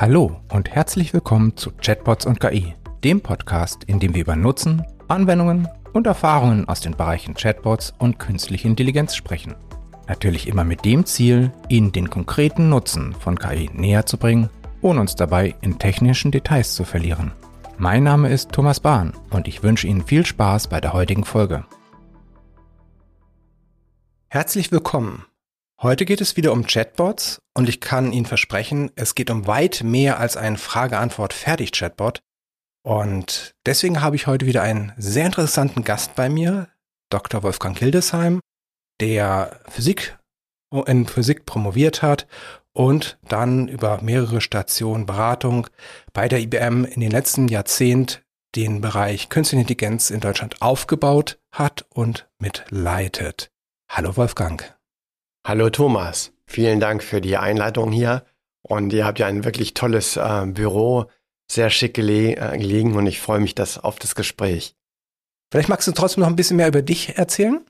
Hallo und herzlich willkommen zu Chatbots und KI, dem Podcast, in dem wir über Nutzen, Anwendungen und Erfahrungen aus den Bereichen Chatbots und künstliche Intelligenz sprechen. Natürlich immer mit dem Ziel, Ihnen den konkreten Nutzen von KI näher zu bringen, ohne uns dabei in technischen Details zu verlieren. Mein Name ist Thomas Bahn und ich wünsche Ihnen viel Spaß bei der heutigen Folge. Herzlich willkommen. Heute geht es wieder um Chatbots und ich kann Ihnen versprechen, es geht um weit mehr als ein Frage-Antwort-Fertig-Chatbot. Und deswegen habe ich heute wieder einen sehr interessanten Gast bei mir, Dr. Wolfgang Hildesheim, der Physik in Physik promoviert hat und dann über mehrere Stationen Beratung bei der IBM in den letzten Jahrzehnt den Bereich Künstliche Intelligenz in Deutschland aufgebaut hat und mitleitet. Hallo Wolfgang. Hallo Thomas, vielen Dank für die Einleitung hier. Und ihr habt ja ein wirklich tolles äh, Büro, sehr schick gele äh, gelegen und ich freue mich das, auf das Gespräch. Vielleicht magst du trotzdem noch ein bisschen mehr über dich erzählen?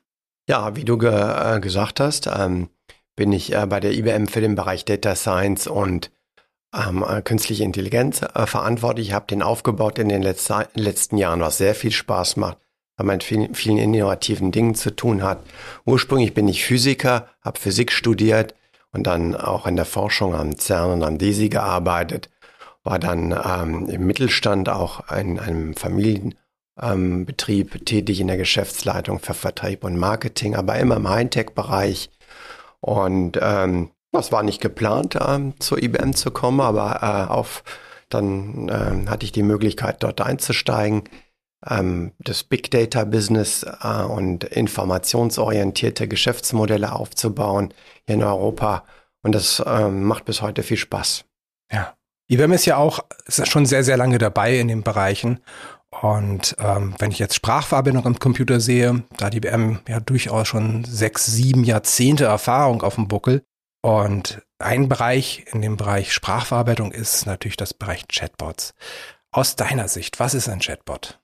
Ja, wie du ge äh, gesagt hast, ähm, bin ich äh, bei der IBM für den Bereich Data Science und ähm, äh, künstliche Intelligenz äh, verantwortlich. Ich habe den aufgebaut in den letzten Jahren, was sehr viel Spaß macht weil man mit vielen, vielen innovativen Dingen zu tun hat. Ursprünglich bin ich Physiker, habe Physik studiert und dann auch in der Forschung am CERN und am DESI gearbeitet, war dann ähm, im Mittelstand auch in einem Familienbetrieb ähm, tätig in der Geschäftsleitung für Vertrieb und Marketing, aber immer im Hightech-Bereich. Und ähm, das war nicht geplant, ähm, zur IBM zu kommen, aber äh, auf, dann äh, hatte ich die Möglichkeit, dort einzusteigen das Big Data Business äh, und informationsorientierte Geschäftsmodelle aufzubauen hier in Europa. Und das ähm, macht bis heute viel Spaß. Ja. IBM ist ja auch ist schon sehr, sehr lange dabei in den Bereichen. Und ähm, wenn ich jetzt Sprachverbindung im Computer sehe, da hat IBM ja durchaus schon sechs, sieben Jahrzehnte Erfahrung auf dem Buckel. Und ein Bereich in dem Bereich Sprachverarbeitung ist natürlich das Bereich Chatbots. Aus deiner Sicht, was ist ein Chatbot?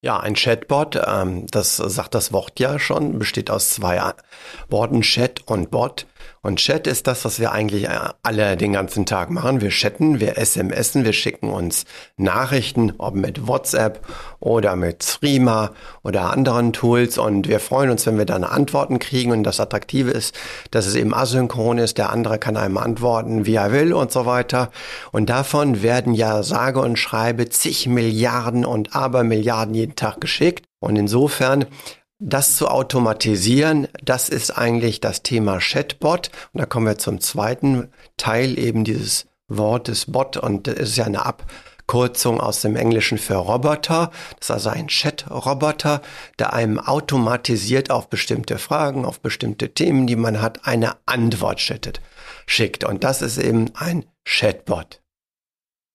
Ja, ein Chatbot, ähm, das sagt das Wort ja schon, besteht aus zwei Worten, Chat und Bot. Und Chat ist das, was wir eigentlich äh, alle den ganzen Tag machen. Wir chatten, wir SMSen, wir schicken uns Nachrichten, ob mit WhatsApp oder mit Threema oder anderen Tools. Und wir freuen uns, wenn wir dann Antworten kriegen. Und das Attraktive ist, dass es eben asynchron ist. Der andere kann einem antworten, wie er will und so weiter. Und davon werden ja sage und schreibe zig Milliarden und Abermilliarden jeden Tag geschickt. Und insofern das zu automatisieren, das ist eigentlich das Thema Chatbot. Und da kommen wir zum zweiten Teil eben dieses Wortes Bot. Und das ist ja eine Abkürzung aus dem Englischen für Roboter. Das ist also ein Chat-Roboter, der einem automatisiert auf bestimmte Fragen, auf bestimmte Themen, die man hat, eine Antwort schickt. Und das ist eben ein Chatbot.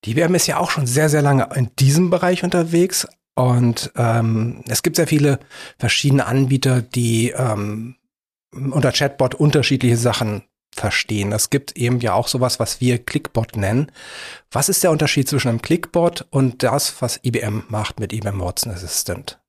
Die WM ist ja auch schon sehr, sehr lange in diesem Bereich unterwegs, und ähm, es gibt sehr viele verschiedene Anbieter, die ähm, unter Chatbot unterschiedliche Sachen verstehen. Es gibt eben ja auch sowas, was wir Clickbot nennen. Was ist der Unterschied zwischen einem Clickbot und das, was IBM macht mit IBM Watson Assistant?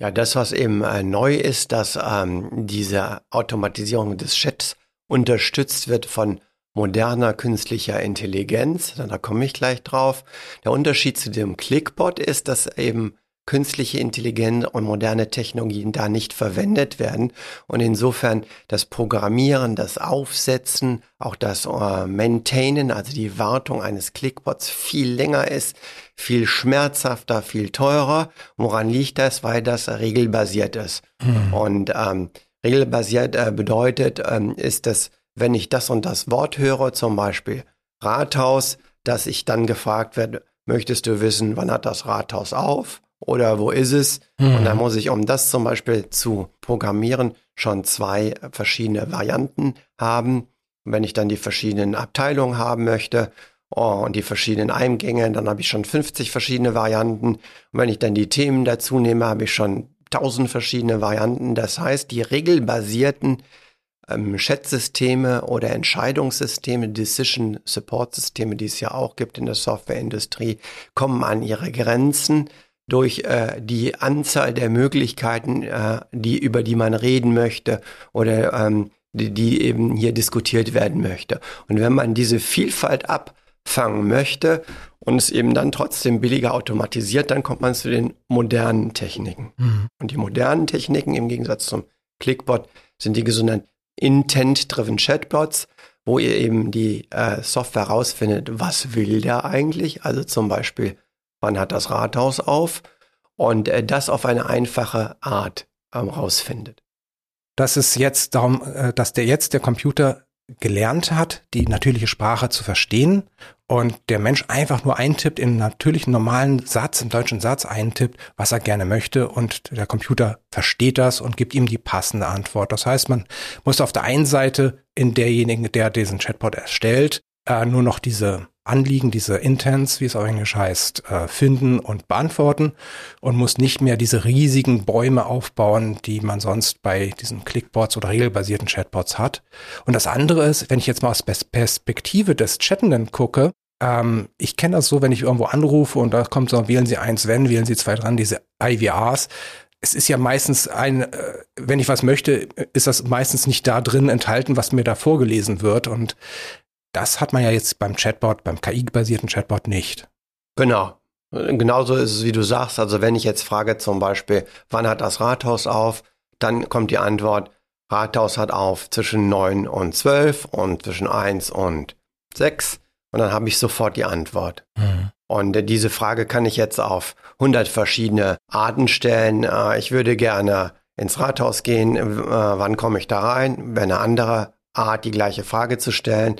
Ja, das, was eben äh, neu ist, dass ähm, diese Automatisierung des Chats unterstützt wird von moderner künstlicher Intelligenz, da komme ich gleich drauf. Der Unterschied zu dem Clickbot ist, dass eben künstliche Intelligenz und moderne Technologien da nicht verwendet werden und insofern das Programmieren, das Aufsetzen, auch das äh, Maintainen, also die Wartung eines Clickbots viel länger ist, viel schmerzhafter, viel teurer. Woran liegt das? Weil das regelbasiert ist. Mhm. Und ähm, regelbasiert äh, bedeutet, ähm, ist das wenn ich das und das Wort höre, zum Beispiel Rathaus, dass ich dann gefragt werde, möchtest du wissen, wann hat das Rathaus auf oder wo ist es? Mhm. Und dann muss ich, um das zum Beispiel zu programmieren, schon zwei verschiedene Varianten haben. Und wenn ich dann die verschiedenen Abteilungen haben möchte oh, und die verschiedenen Eingänge, dann habe ich schon 50 verschiedene Varianten. Und wenn ich dann die Themen dazu nehme, habe ich schon 1000 verschiedene Varianten. Das heißt, die regelbasierten ähm, Schätzsysteme oder Entscheidungssysteme, Decision Support Systeme, die es ja auch gibt in der Softwareindustrie, kommen an ihre Grenzen durch äh, die Anzahl der Möglichkeiten, äh, die über die man reden möchte oder ähm, die, die eben hier diskutiert werden möchte. Und wenn man diese Vielfalt ab fangen möchte und es eben dann trotzdem billiger automatisiert, dann kommt man zu den modernen Techniken. Mhm. Und die modernen Techniken im Gegensatz zum Clickbot sind die sogenannten Intent-Driven Chatbots, wo ihr eben die äh, Software rausfindet, was will der eigentlich? Also zum Beispiel, wann hat das Rathaus auf? Und äh, das auf eine einfache Art ähm, rausfindet. Das ist jetzt darum, äh, dass der jetzt der Computer gelernt hat, die natürliche Sprache zu verstehen und der Mensch einfach nur eintippt in einen natürlichen normalen Satz, im deutschen Satz eintippt, was er gerne möchte und der Computer versteht das und gibt ihm die passende Antwort. Das heißt, man muss auf der einen Seite in derjenigen, der diesen Chatbot erstellt, äh, nur noch diese Anliegen, diese Intents, wie es auf Englisch heißt, äh, finden und beantworten und muss nicht mehr diese riesigen Bäume aufbauen, die man sonst bei diesen Clickbots oder regelbasierten Chatbots hat. Und das andere ist, wenn ich jetzt mal aus Perspektive des Chattenden gucke, ähm, ich kenne das so, wenn ich irgendwo anrufe und da kommt so, wählen Sie eins wenn, wählen Sie zwei dran, diese IVRs. Es ist ja meistens ein, äh, wenn ich was möchte, ist das meistens nicht da drin enthalten, was mir da vorgelesen wird. Und das hat man ja jetzt beim Chatbot, beim KI-basierten Chatbot nicht. Genau. Genauso ist es, wie du sagst. Also wenn ich jetzt frage zum Beispiel, wann hat das Rathaus auf, dann kommt die Antwort, Rathaus hat auf zwischen 9 und 12 und zwischen 1 und 6. Und dann habe ich sofort die Antwort. Mhm. Und äh, diese Frage kann ich jetzt auf 100 verschiedene Arten stellen. Äh, ich würde gerne ins Rathaus gehen. Äh, wann komme ich da rein? Wäre eine andere Art, die gleiche Frage zu stellen.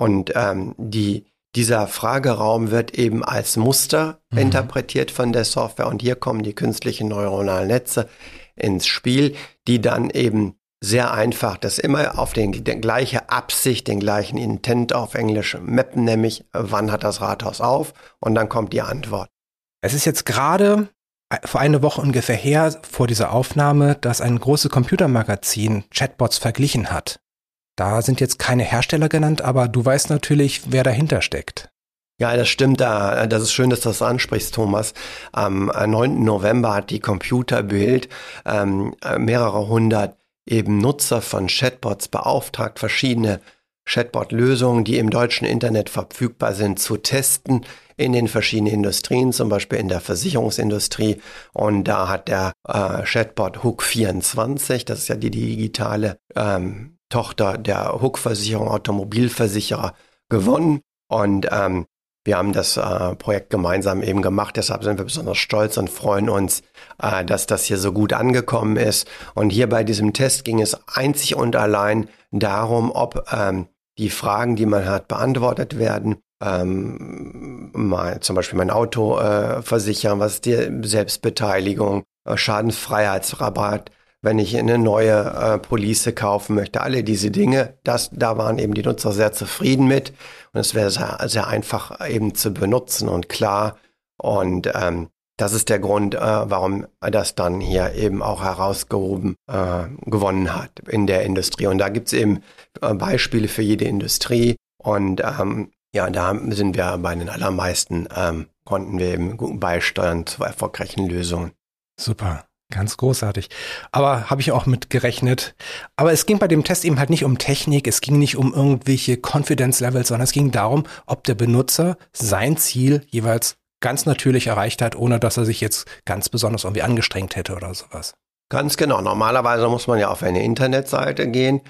Und ähm, die, dieser Frageraum wird eben als Muster mhm. interpretiert von der Software. Und hier kommen die künstlichen neuronalen Netze ins Spiel, die dann eben sehr einfach das immer auf den, die gleiche Absicht, den gleichen Intent auf Englisch mappen, nämlich wann hat das Rathaus auf und dann kommt die Antwort. Es ist jetzt gerade äh, vor einer Woche ungefähr her vor dieser Aufnahme, dass ein großes Computermagazin Chatbots verglichen hat. Da sind jetzt keine Hersteller genannt, aber du weißt natürlich, wer dahinter steckt. Ja, das stimmt. Das ist schön, dass du das ansprichst, Thomas. Am 9. Äh, November hat die Computerbild ähm, äh, mehrere hundert eben Nutzer von Chatbots beauftragt, verschiedene Chatbot-Lösungen, die im deutschen Internet verfügbar sind, zu testen in den verschiedenen Industrien, zum Beispiel in der Versicherungsindustrie. Und da hat der äh, Chatbot Hook24, das ist ja die digitale ähm, Tochter der Hook-Versicherung, Automobilversicherer, gewonnen. Und ähm, wir haben das äh, Projekt gemeinsam eben gemacht, deshalb sind wir besonders stolz und freuen uns, äh, dass das hier so gut angekommen ist. Und hier bei diesem Test ging es einzig und allein darum, ob ähm, die Fragen, die man hat, beantwortet werden. Ähm, mal zum Beispiel mein Auto äh, versichern, was ist die Selbstbeteiligung, äh, Schadenfreiheitsrabatt, wenn ich eine neue äh, Police kaufen möchte, alle diese Dinge, das, da waren eben die Nutzer sehr zufrieden mit und es wäre sehr, sehr einfach eben zu benutzen und klar und ähm, das ist der Grund, äh, warum das dann hier eben auch herausgehoben äh, gewonnen hat in der Industrie. Und da gibt's eben äh, Beispiele für jede Industrie. Und ähm, ja, da sind wir bei den allermeisten, ähm, konnten wir eben beisteuern zu erfolgreichen Lösungen. Super. Ganz großartig. Aber habe ich auch mit gerechnet. Aber es ging bei dem Test eben halt nicht um Technik, es ging nicht um irgendwelche Confidence Levels, sondern es ging darum, ob der Benutzer sein Ziel jeweils ganz natürlich erreicht hat, ohne dass er sich jetzt ganz besonders irgendwie angestrengt hätte oder sowas. Ganz genau. Normalerweise muss man ja auf eine Internetseite gehen,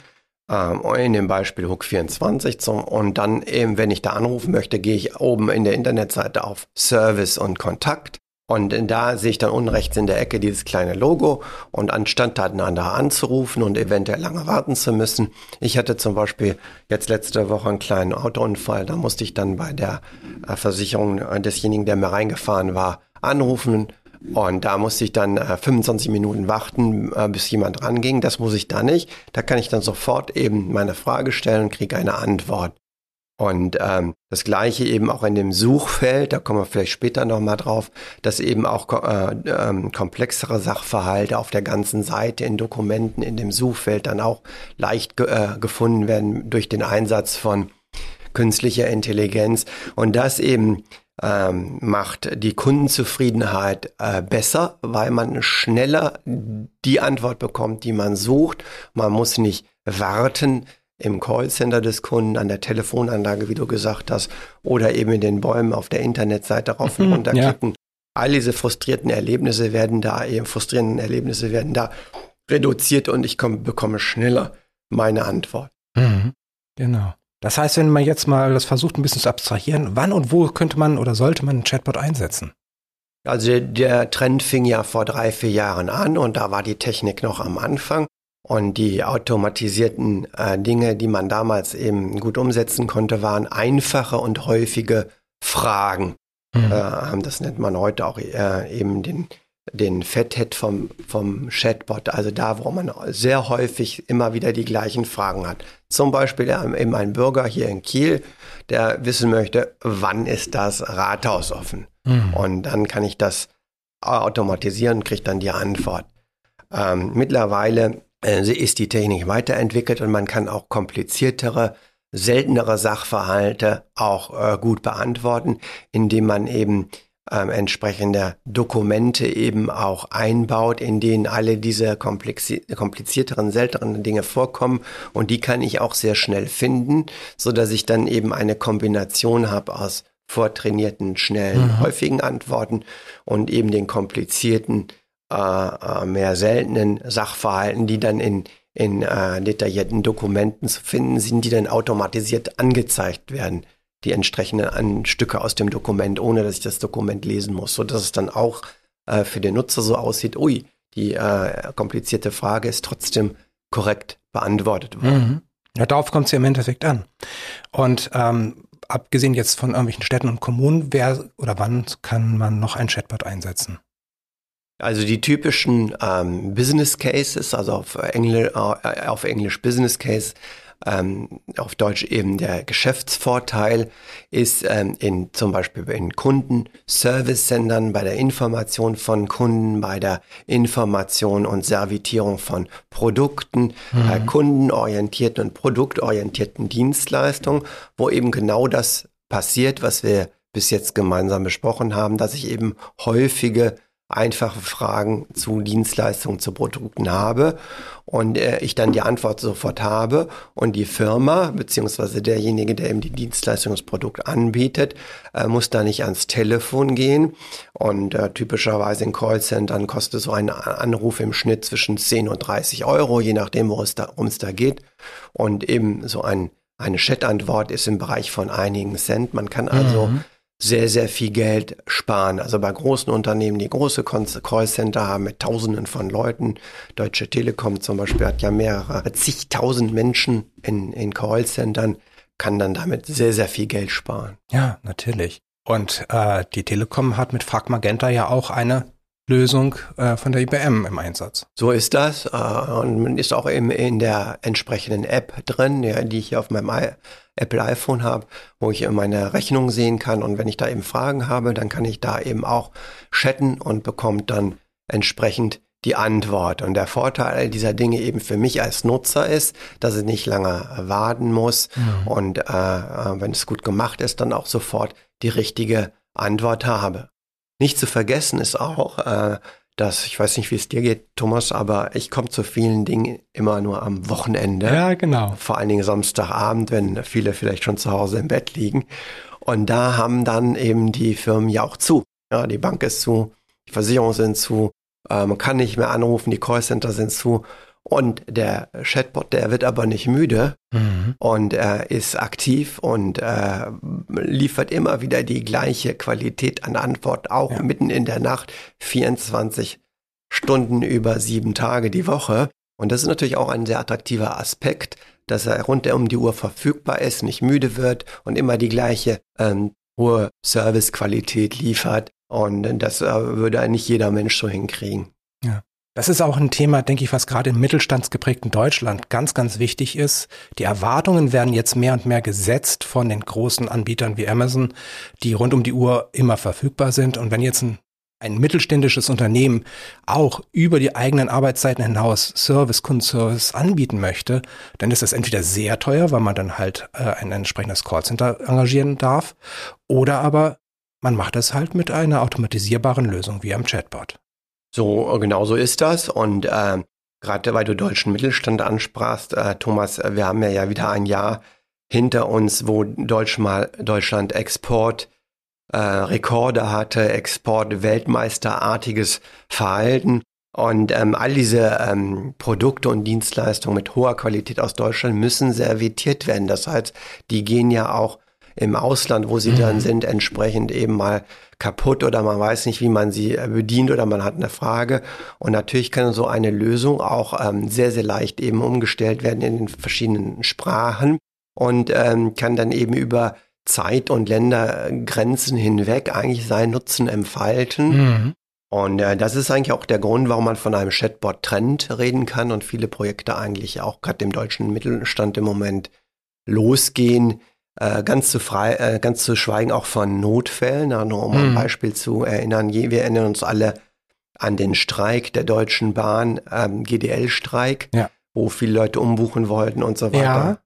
ähm, in dem Beispiel Hook24 zum, und dann eben, wenn ich da anrufen möchte, gehe ich oben in der Internetseite auf Service und Kontakt und da sehe ich dann unten rechts in der Ecke dieses kleine Logo und anstatt da anzurufen und eventuell lange warten zu müssen. Ich hatte zum Beispiel jetzt letzte Woche einen kleinen Autounfall, da musste ich dann bei der äh, Versicherung desjenigen, der mir reingefahren war, anrufen und da musste ich dann äh, 25 Minuten warten, äh, bis jemand ranging. Das muss ich da nicht. Da kann ich dann sofort eben meine Frage stellen und kriege eine Antwort. Und ähm, das gleiche eben auch in dem Suchfeld, da kommen wir vielleicht später nochmal drauf, dass eben auch äh, ähm, komplexere Sachverhalte auf der ganzen Seite in Dokumenten in dem Suchfeld dann auch leicht ge äh, gefunden werden durch den Einsatz von künstlicher Intelligenz. Und das eben ähm, macht die Kundenzufriedenheit äh, besser, weil man schneller die Antwort bekommt, die man sucht. Man muss nicht warten, im Callcenter des Kunden, an der Telefonanlage, wie du gesagt hast, oder eben in den Bäumen auf der Internetseite rauf und Mhm, runter ja. klicken. All diese frustrierten Erlebnisse werden da, eben frustrierenden Erlebnisse werden da reduziert und ich komm, bekomme schneller meine Antwort. Mhm. Genau. Das heißt, wenn man jetzt mal das versucht, ein bisschen zu abstrahieren, wann und wo könnte man oder sollte man einen Chatbot einsetzen? Also der Trend fing ja vor drei, vier Jahren an und da war die Technik noch am Anfang. Und die automatisierten äh, Dinge, die man damals eben gut umsetzen konnte, waren einfache und häufige Fragen. Mhm. Äh, das nennt man heute auch äh, eben den, den Fathead vom, vom Chatbot. Also da, wo man sehr häufig immer wieder die gleichen Fragen hat. Zum Beispiel eben ein Bürger hier in Kiel, der wissen möchte, wann ist das Rathaus offen? Mhm. Und dann kann ich das automatisieren und kriege dann die Antwort. Ähm, mittlerweile ist die Technik weiterentwickelt und man kann auch kompliziertere, seltenere Sachverhalte auch äh, gut beantworten, indem man eben ähm, entsprechende Dokumente eben auch einbaut, in denen alle diese komplexi komplizierteren, seltenen Dinge vorkommen. Und die kann ich auch sehr schnell finden, so dass ich dann eben eine Kombination habe aus vortrainierten, schnellen, Mhm. häufigen Antworten und eben den komplizierten, äh, äh, mehr seltenen Sachverhalten, die dann in, in äh, detaillierten Dokumenten zu finden sind, die dann automatisiert angezeigt werden, die entsprechenden an Stücke aus dem Dokument, ohne dass ich das Dokument lesen muss, so dass es dann auch äh, für den Nutzer so aussieht, ui, die äh, komplizierte Frage ist trotzdem korrekt beantwortet worden. Mhm. Ja, darauf kommt es ja im Endeffekt an. Und ähm, abgesehen jetzt von irgendwelchen Städten und Kommunen, wer oder wann kann man noch ein Chatbot einsetzen? Also die typischen ähm, Business Cases, also auf, Engl äh, auf Englisch Business Case, ähm, auf Deutsch eben der Geschäftsvorteil, ist ähm, in zum Beispiel in Kunden-Service-Sendern, bei der Information von Kunden, bei der Information und Servitierung von Produkten, äh, kundenorientierten und produktorientierten Dienstleistungen, wo eben genau das passiert, was wir bis jetzt gemeinsam besprochen haben, dass ich eben häufige einfache Fragen zu Dienstleistungen, zu Produkten habe und äh, ich dann die Antwort sofort habe und die Firma beziehungsweise derjenige, der eben die Dienstleistung, das Produkt anbietet, äh, muss da nicht ans Telefon gehen und äh, typischerweise in Callcentern kostet so ein Anruf im Schnitt zwischen 10 und 30 Euro, je nachdem, worum es da, da geht und eben so ein eine Chat-Antwort ist im Bereich von einigen Cent. Man kann also Mhm. Sehr, sehr viel Geld sparen. Also bei großen Unternehmen, die große Callcenter haben mit Tausenden von Leuten. Deutsche Telekom zum Beispiel hat ja mehrere zigtausend Menschen in, in Callcentern, kann dann damit sehr, sehr viel Geld sparen. Ja, natürlich. Und äh, die Telekom hat mit Frag Magenta ja auch eine Lösung äh, von der IBM im Einsatz. So ist das. Äh, und ist auch eben in der entsprechenden App drin, ja, die ich hier auf meinem I Apple iPhone habe, wo ich meine Rechnung sehen kann. Und wenn ich da eben Fragen habe, dann kann ich da eben auch chatten und bekomme dann entsprechend die Antwort. Und der Vorteil dieser Dinge eben für mich als Nutzer ist, dass ich nicht lange warten muss und äh, äh, wenn es gut gemacht ist, dann auch sofort die richtige Antwort habe. Nicht zu vergessen ist auch, äh, dass, ich weiß nicht, wie es dir geht, Thomas, aber ich komme zu vielen Dingen immer nur am Wochenende. Ja, genau. Vor allen Dingen Samstagabend, wenn viele vielleicht schon zu Hause im Bett liegen. Und da haben dann eben die Firmen ja auch zu. Ja, die Bank ist zu, die Versicherungen sind zu, äh, man kann nicht mehr anrufen, die Callcenter sind zu. Und der Chatbot, der wird aber nicht müde Mhm. und er ist aktiv und äh, liefert immer wieder die gleiche Qualität an Antwort, auch Ja. mitten in der Nacht, 24 Stunden über sieben Tage die Woche. Und das ist natürlich auch ein sehr attraktiver Aspekt, dass er rund um die Uhr verfügbar ist, nicht müde wird und immer die gleiche ähm, hohe Servicequalität liefert. Und das äh, würde nicht jeder Mensch so hinkriegen. Das ist auch ein Thema, denke ich, was gerade im mittelstandsgeprägten Deutschland ganz, ganz wichtig ist. Die Erwartungen werden jetzt mehr und mehr gesetzt von den großen Anbietern wie Amazon, die rund um die Uhr immer verfügbar sind. Und wenn jetzt ein, ein mittelständisches Unternehmen auch über die eigenen Arbeitszeiten hinaus Service, Kundenservice anbieten möchte, dann ist das entweder sehr teuer, weil man dann halt äh, ein entsprechendes Callcenter engagieren darf, oder aber man macht das halt mit einer automatisierbaren Lösung wie am Chatbot. So, genau so ist das. Und äh, Gerade weil du deutschen Mittelstand ansprachst, äh, Thomas, wir haben ja, ja wieder ein Jahr hinter uns, wo Deutsch mal, Deutschland Export äh, Rekorde hatte, Export Weltmeisterartiges Verhalten. Und ähm, all diese ähm, Produkte und Dienstleistungen mit hoher Qualität aus Deutschland müssen servitiert werden. Das heißt, die gehen ja auch im Ausland, wo sie mhm. dann sind, entsprechend eben mal kaputt oder man weiß nicht, wie man sie äh, bedient oder man hat eine Frage. Und natürlich kann so eine Lösung auch ähm, sehr, sehr leicht eben umgestellt werden in den verschiedenen Sprachen und ähm, kann dann eben über Zeit- und Ländergrenzen hinweg eigentlich seinen Nutzen entfalten. Mhm. Und äh, das ist eigentlich auch der Grund, warum man von einem Chatbot-Trend reden kann und viele Projekte eigentlich auch gerade dem deutschen Mittelstand im Moment losgehen. Äh, ganz, zu frei, äh, ganz zu schweigen auch von Notfällen, nur um mhm. ein Beispiel zu erinnern. Wir erinnern uns alle an den Streik der Deutschen Bahn, ähm, GDL-Streik, ja. wo viele Leute umbuchen wollten und so weiter. Ja.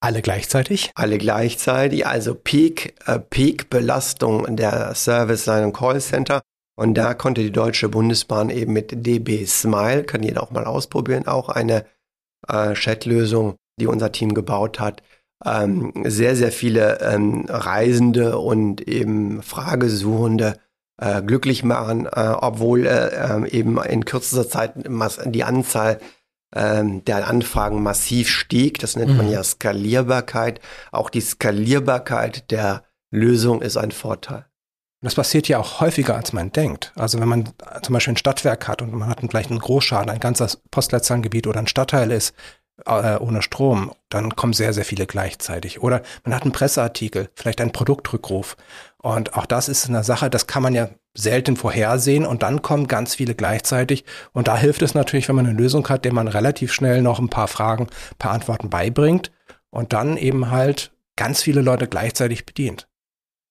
Alle gleichzeitig? Alle gleichzeitig, also Peak, äh, Peak-Belastung der Service seinem Callcenter. Und da konnte die Deutsche Bundesbahn eben mit DB Smile, kann jeder auch mal ausprobieren, auch eine äh, Chat-Lösung, die unser Team gebaut hat, ähm, sehr, sehr viele ähm, Reisende und eben Fragesuchende äh, glücklich machen, äh, obwohl äh, ähm, eben in kürzester Zeit die Anzahl ähm, der Anfragen massiv stieg. Das nennt man mhm. ja Skalierbarkeit. Auch die Skalierbarkeit der Lösung ist ein Vorteil. Das passiert ja auch häufiger, als man denkt. Also wenn man zum Beispiel ein Stadtwerk hat und man hat gleich einen Großschaden, ein ganzes Postleitzahlengebiet oder ein Stadtteil ist äh, ohne Strom, dann kommen sehr, sehr viele gleichzeitig. Oder man hat einen Presseartikel, vielleicht einen Produktrückruf. Und auch das ist eine Sache, das kann man ja selten vorhersehen und dann kommen ganz viele gleichzeitig. Und da hilft es natürlich, wenn man eine Lösung hat, der man relativ schnell noch ein paar Fragen, ein paar Antworten beibringt und dann eben halt ganz viele Leute gleichzeitig bedient.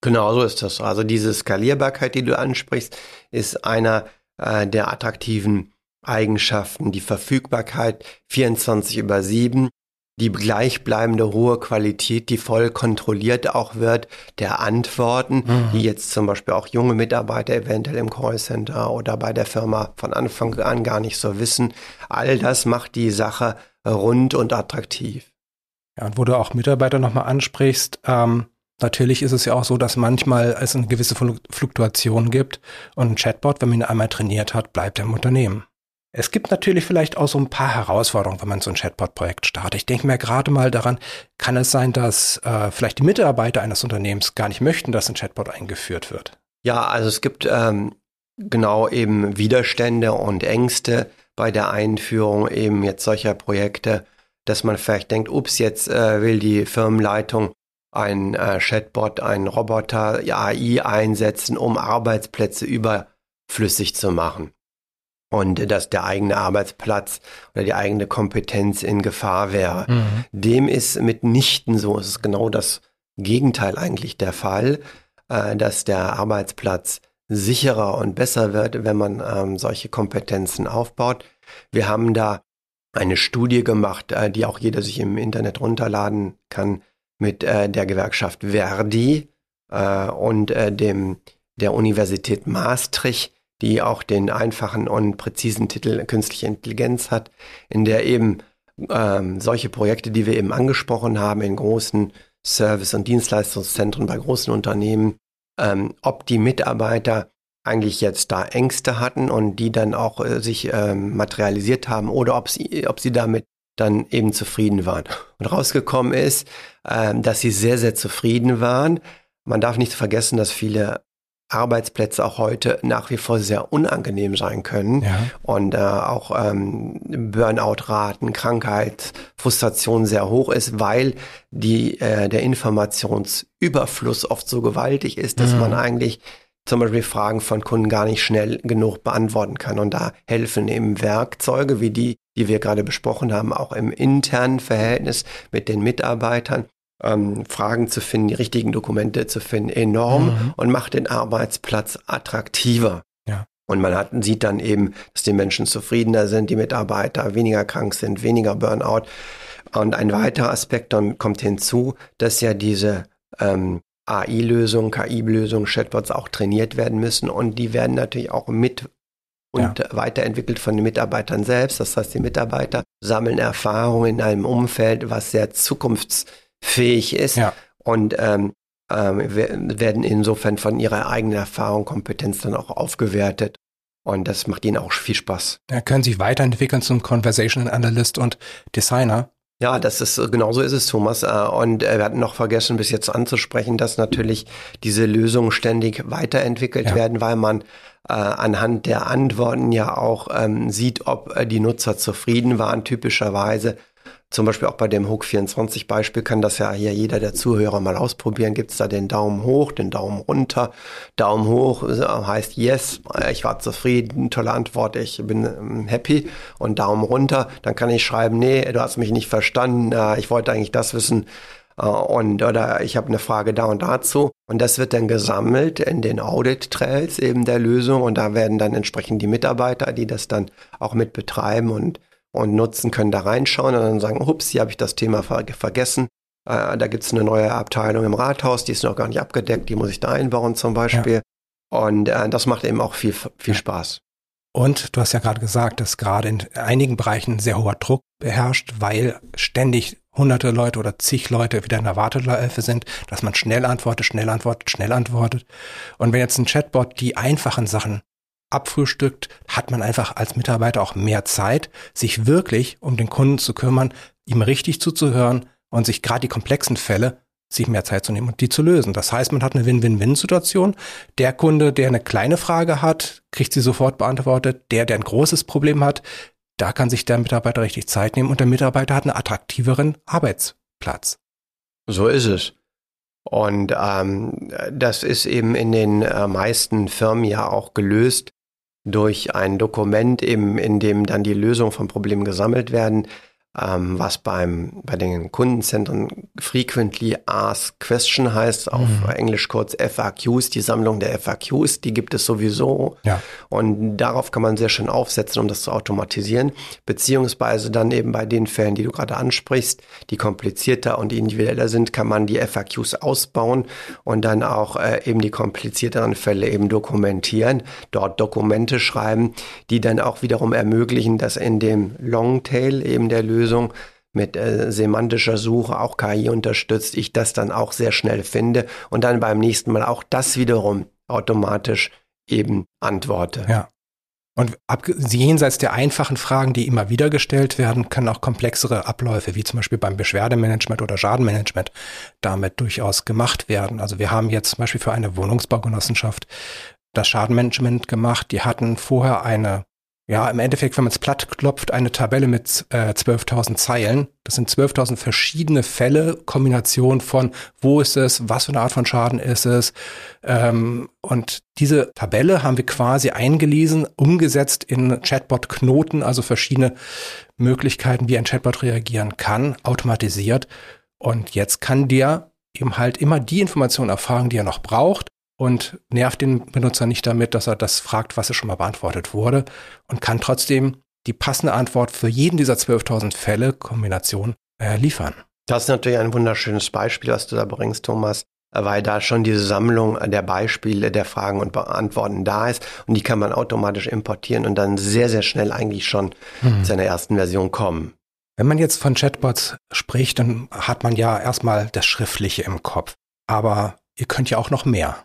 Genau so ist das. Also diese Skalierbarkeit, die du ansprichst, ist einer äh, der attraktiven Eigenschaften. Die Verfügbarkeit 24 über 7 die gleichbleibende hohe Qualität, die voll kontrolliert auch wird, der Antworten, mhm. die jetzt zum Beispiel auch junge Mitarbeiter eventuell im Callcenter oder bei der Firma von Anfang an gar nicht so wissen. All das macht die Sache rund und attraktiv. Ja, und wo du auch Mitarbeiter nochmal ansprichst, ähm, natürlich ist es ja auch so, dass manchmal es eine gewisse Fluktuation gibt und ein Chatbot, wenn man ihn einmal trainiert hat, bleibt er im Unternehmen. Es gibt natürlich vielleicht auch so ein paar Herausforderungen, wenn man so ein Chatbot-Projekt startet. Ich denke mir gerade mal daran, kann es sein, dass äh, vielleicht die Mitarbeiter eines Unternehmens gar nicht möchten, dass ein Chatbot eingeführt wird? Ja, also es gibt ähm, genau eben Widerstände und Ängste bei der Einführung eben jetzt solcher Projekte, dass man vielleicht denkt, ups, jetzt äh, will die Firmenleitung ein äh, Chatbot, einen Roboter, AI einsetzen, um Arbeitsplätze überflüssig zu machen und dass der eigene Arbeitsplatz oder die eigene Kompetenz in Gefahr wäre. Mhm. Dem ist mitnichten so. Es ist genau das Gegenteil eigentlich der Fall, äh, dass der Arbeitsplatz sicherer und besser wird, wenn man ähm, solche Kompetenzen aufbaut. Wir haben da eine Studie gemacht, äh, die auch jeder sich im Internet runterladen kann, mit äh, der Gewerkschaft Verdi äh, und äh, dem der Universität Maastricht die auch den einfachen und präzisen Titel Künstliche Intelligenz hat, in der eben ähm, solche Projekte, die wir eben angesprochen haben, in großen Service- und Dienstleistungszentren bei großen Unternehmen, ähm, ob die Mitarbeiter eigentlich jetzt da Ängste hatten und die dann auch äh, sich ähm, materialisiert haben oder ob sie, ob sie damit dann eben zufrieden waren. Und rausgekommen ist, äh, dass sie sehr, sehr zufrieden waren. Man darf nicht vergessen, dass viele Arbeitsplätze auch heute nach wie vor sehr unangenehm sein können ja. und äh, auch ähm, Burnout-Raten, Krankheit, Frustration sehr hoch ist, weil die, äh, der Informationsüberfluss oft so gewaltig ist, dass mhm. man eigentlich zum Beispiel Fragen von Kunden gar nicht schnell genug beantworten kann. Und da helfen eben Werkzeuge wie die, die wir gerade besprochen haben, auch im internen Verhältnis mit den Mitarbeitern, ähm, Fragen zu finden, die richtigen Dokumente zu finden, enorm mhm. und macht den Arbeitsplatz attraktiver. Ja. Und man hat, sieht dann eben, dass die Menschen zufriedener sind, die Mitarbeiter weniger krank sind, weniger Burnout. Und ein weiterer Aspekt dann kommt hinzu, dass ja diese ähm, AI-Lösungen, KI-Lösungen, Chatbots auch trainiert werden müssen und die werden natürlich auch mit und ja. weiterentwickelt von den Mitarbeitern selbst. Das heißt, die Mitarbeiter sammeln Erfahrungen in einem Umfeld, was sehr zukunftsfähig ist ja. und ähm, ähm, werden insofern von ihrer eigenen Erfahrung, Kompetenz dann auch aufgewertet. Und das macht ihnen auch viel Spaß. Ja, können sich weiterentwickeln zum Conversational Analyst und Designer. Ja, das ist genau so ist es, Thomas. Äh, und äh, wir hatten noch vergessen, bis jetzt anzusprechen, dass natürlich diese Lösungen ständig weiterentwickelt ja. werden, weil man äh, anhand der Antworten ja auch ähm, sieht, ob äh, die Nutzer zufrieden waren, typischerweise. Zum Beispiel auch bei dem Hook 24 Beispiel kann das ja hier jeder der Zuhörer mal ausprobieren. Gibt es da den Daumen hoch, den Daumen runter? Daumen hoch heißt yes, ich war zufrieden, tolle Antwort, ich bin ähm, happy. Und Daumen runter, dann kann ich schreiben, nee, du hast mich nicht verstanden, äh, ich wollte eigentlich das wissen. Äh, und oder ich habe eine Frage da und dazu. Und das wird dann gesammelt in den Audit Trails eben der Lösung. Und da werden dann entsprechend die Mitarbeiter, die das dann auch mit betreiben und und nutzen, können da reinschauen und dann sagen, ups, hier habe ich das Thema ver vergessen. Äh, da gibt es eine neue Abteilung im Rathaus, die ist noch gar nicht abgedeckt, die muss ich da einbauen zum Beispiel. Ja. Und äh, das macht eben auch viel, viel Spaß. Und du hast ja gerade gesagt, dass gerade in einigen Bereichen sehr hoher Druck beherrscht, weil ständig hunderte Leute oder zig Leute wieder in der Wartelaufe sind, dass man schnell antwortet, schnell antwortet, schnell antwortet. Und wenn jetzt ein Chatbot die einfachen Sachen abfrühstückt, hat man einfach als Mitarbeiter auch mehr Zeit, sich wirklich um den Kunden zu kümmern, ihm richtig zuzuhören und sich gerade die komplexen Fälle sich mehr Zeit zu nehmen und die zu lösen. Das heißt, man hat eine Win-Win-Win-Situation. Der Kunde, der eine kleine Frage hat, kriegt sie sofort beantwortet. Der, der ein großes Problem hat, da kann sich der Mitarbeiter richtig Zeit nehmen und der Mitarbeiter hat einen attraktiveren Arbeitsplatz. So ist es. Und ähm, das ist eben in den äh, meisten Firmen ja auch gelöst durch ein Dokument, eben, in dem dann die Lösungen von Problemen gesammelt werden, ähm, was beim, bei den Kundenzentren Frequently Asked Question heißt, auf mhm. Englisch kurz FAQs, die Sammlung der FAQs, die gibt es sowieso. Ja. Und darauf kann man sehr schön aufsetzen, um das zu automatisieren, beziehungsweise dann eben bei den Fällen, die du gerade ansprichst, die komplizierter und individueller sind, kann man die FAQs ausbauen und dann auch äh, eben die komplizierteren Fälle eben dokumentieren, dort Dokumente schreiben, die dann auch wiederum ermöglichen, dass in dem Longtail eben der Lösung Lösung mit äh, semantischer Suche, auch KI unterstützt, ich das dann auch sehr schnell finde und dann beim nächsten Mal auch das wiederum automatisch eben antworte. Ja. Und jenseits der einfachen Fragen, die immer wieder gestellt werden, können auch komplexere Abläufe, wie zum Beispiel beim Beschwerdemanagement oder Schadenmanagement, damit durchaus gemacht werden. Also wir haben jetzt zum Beispiel für eine Wohnungsbaugenossenschaft das Schadenmanagement gemacht. Die hatten vorher eine ja, im Endeffekt, wenn man es platt klopft, eine Tabelle mit äh, 12.000 Zeilen. Das sind 12.000 verschiedene Fälle, Kombination von, wo ist es, was für eine Art von Schaden ist es. Ähm, und diese Tabelle haben wir quasi eingelesen, umgesetzt in Chatbot-Knoten, also verschiedene Möglichkeiten, wie ein Chatbot reagieren kann, automatisiert. Und jetzt kann der eben halt immer die Informationen erfahren, die er noch braucht und nervt den Benutzer nicht damit, dass er das fragt, was er schon mal beantwortet wurde und kann trotzdem die passende Antwort für jeden dieser 12.000 Fälle Kombination äh, liefern. Das ist natürlich ein wunderschönes Beispiel, was du da bringst, Thomas, weil da schon diese Sammlung der Beispiele, der Fragen und Antworten da ist und die kann man automatisch importieren und dann sehr, sehr schnell eigentlich schon hm. zu einer ersten Version kommen. Wenn man jetzt von Chatbots spricht, dann hat man ja erstmal das Schriftliche im Kopf. Aber ihr könnt ja auch noch mehr.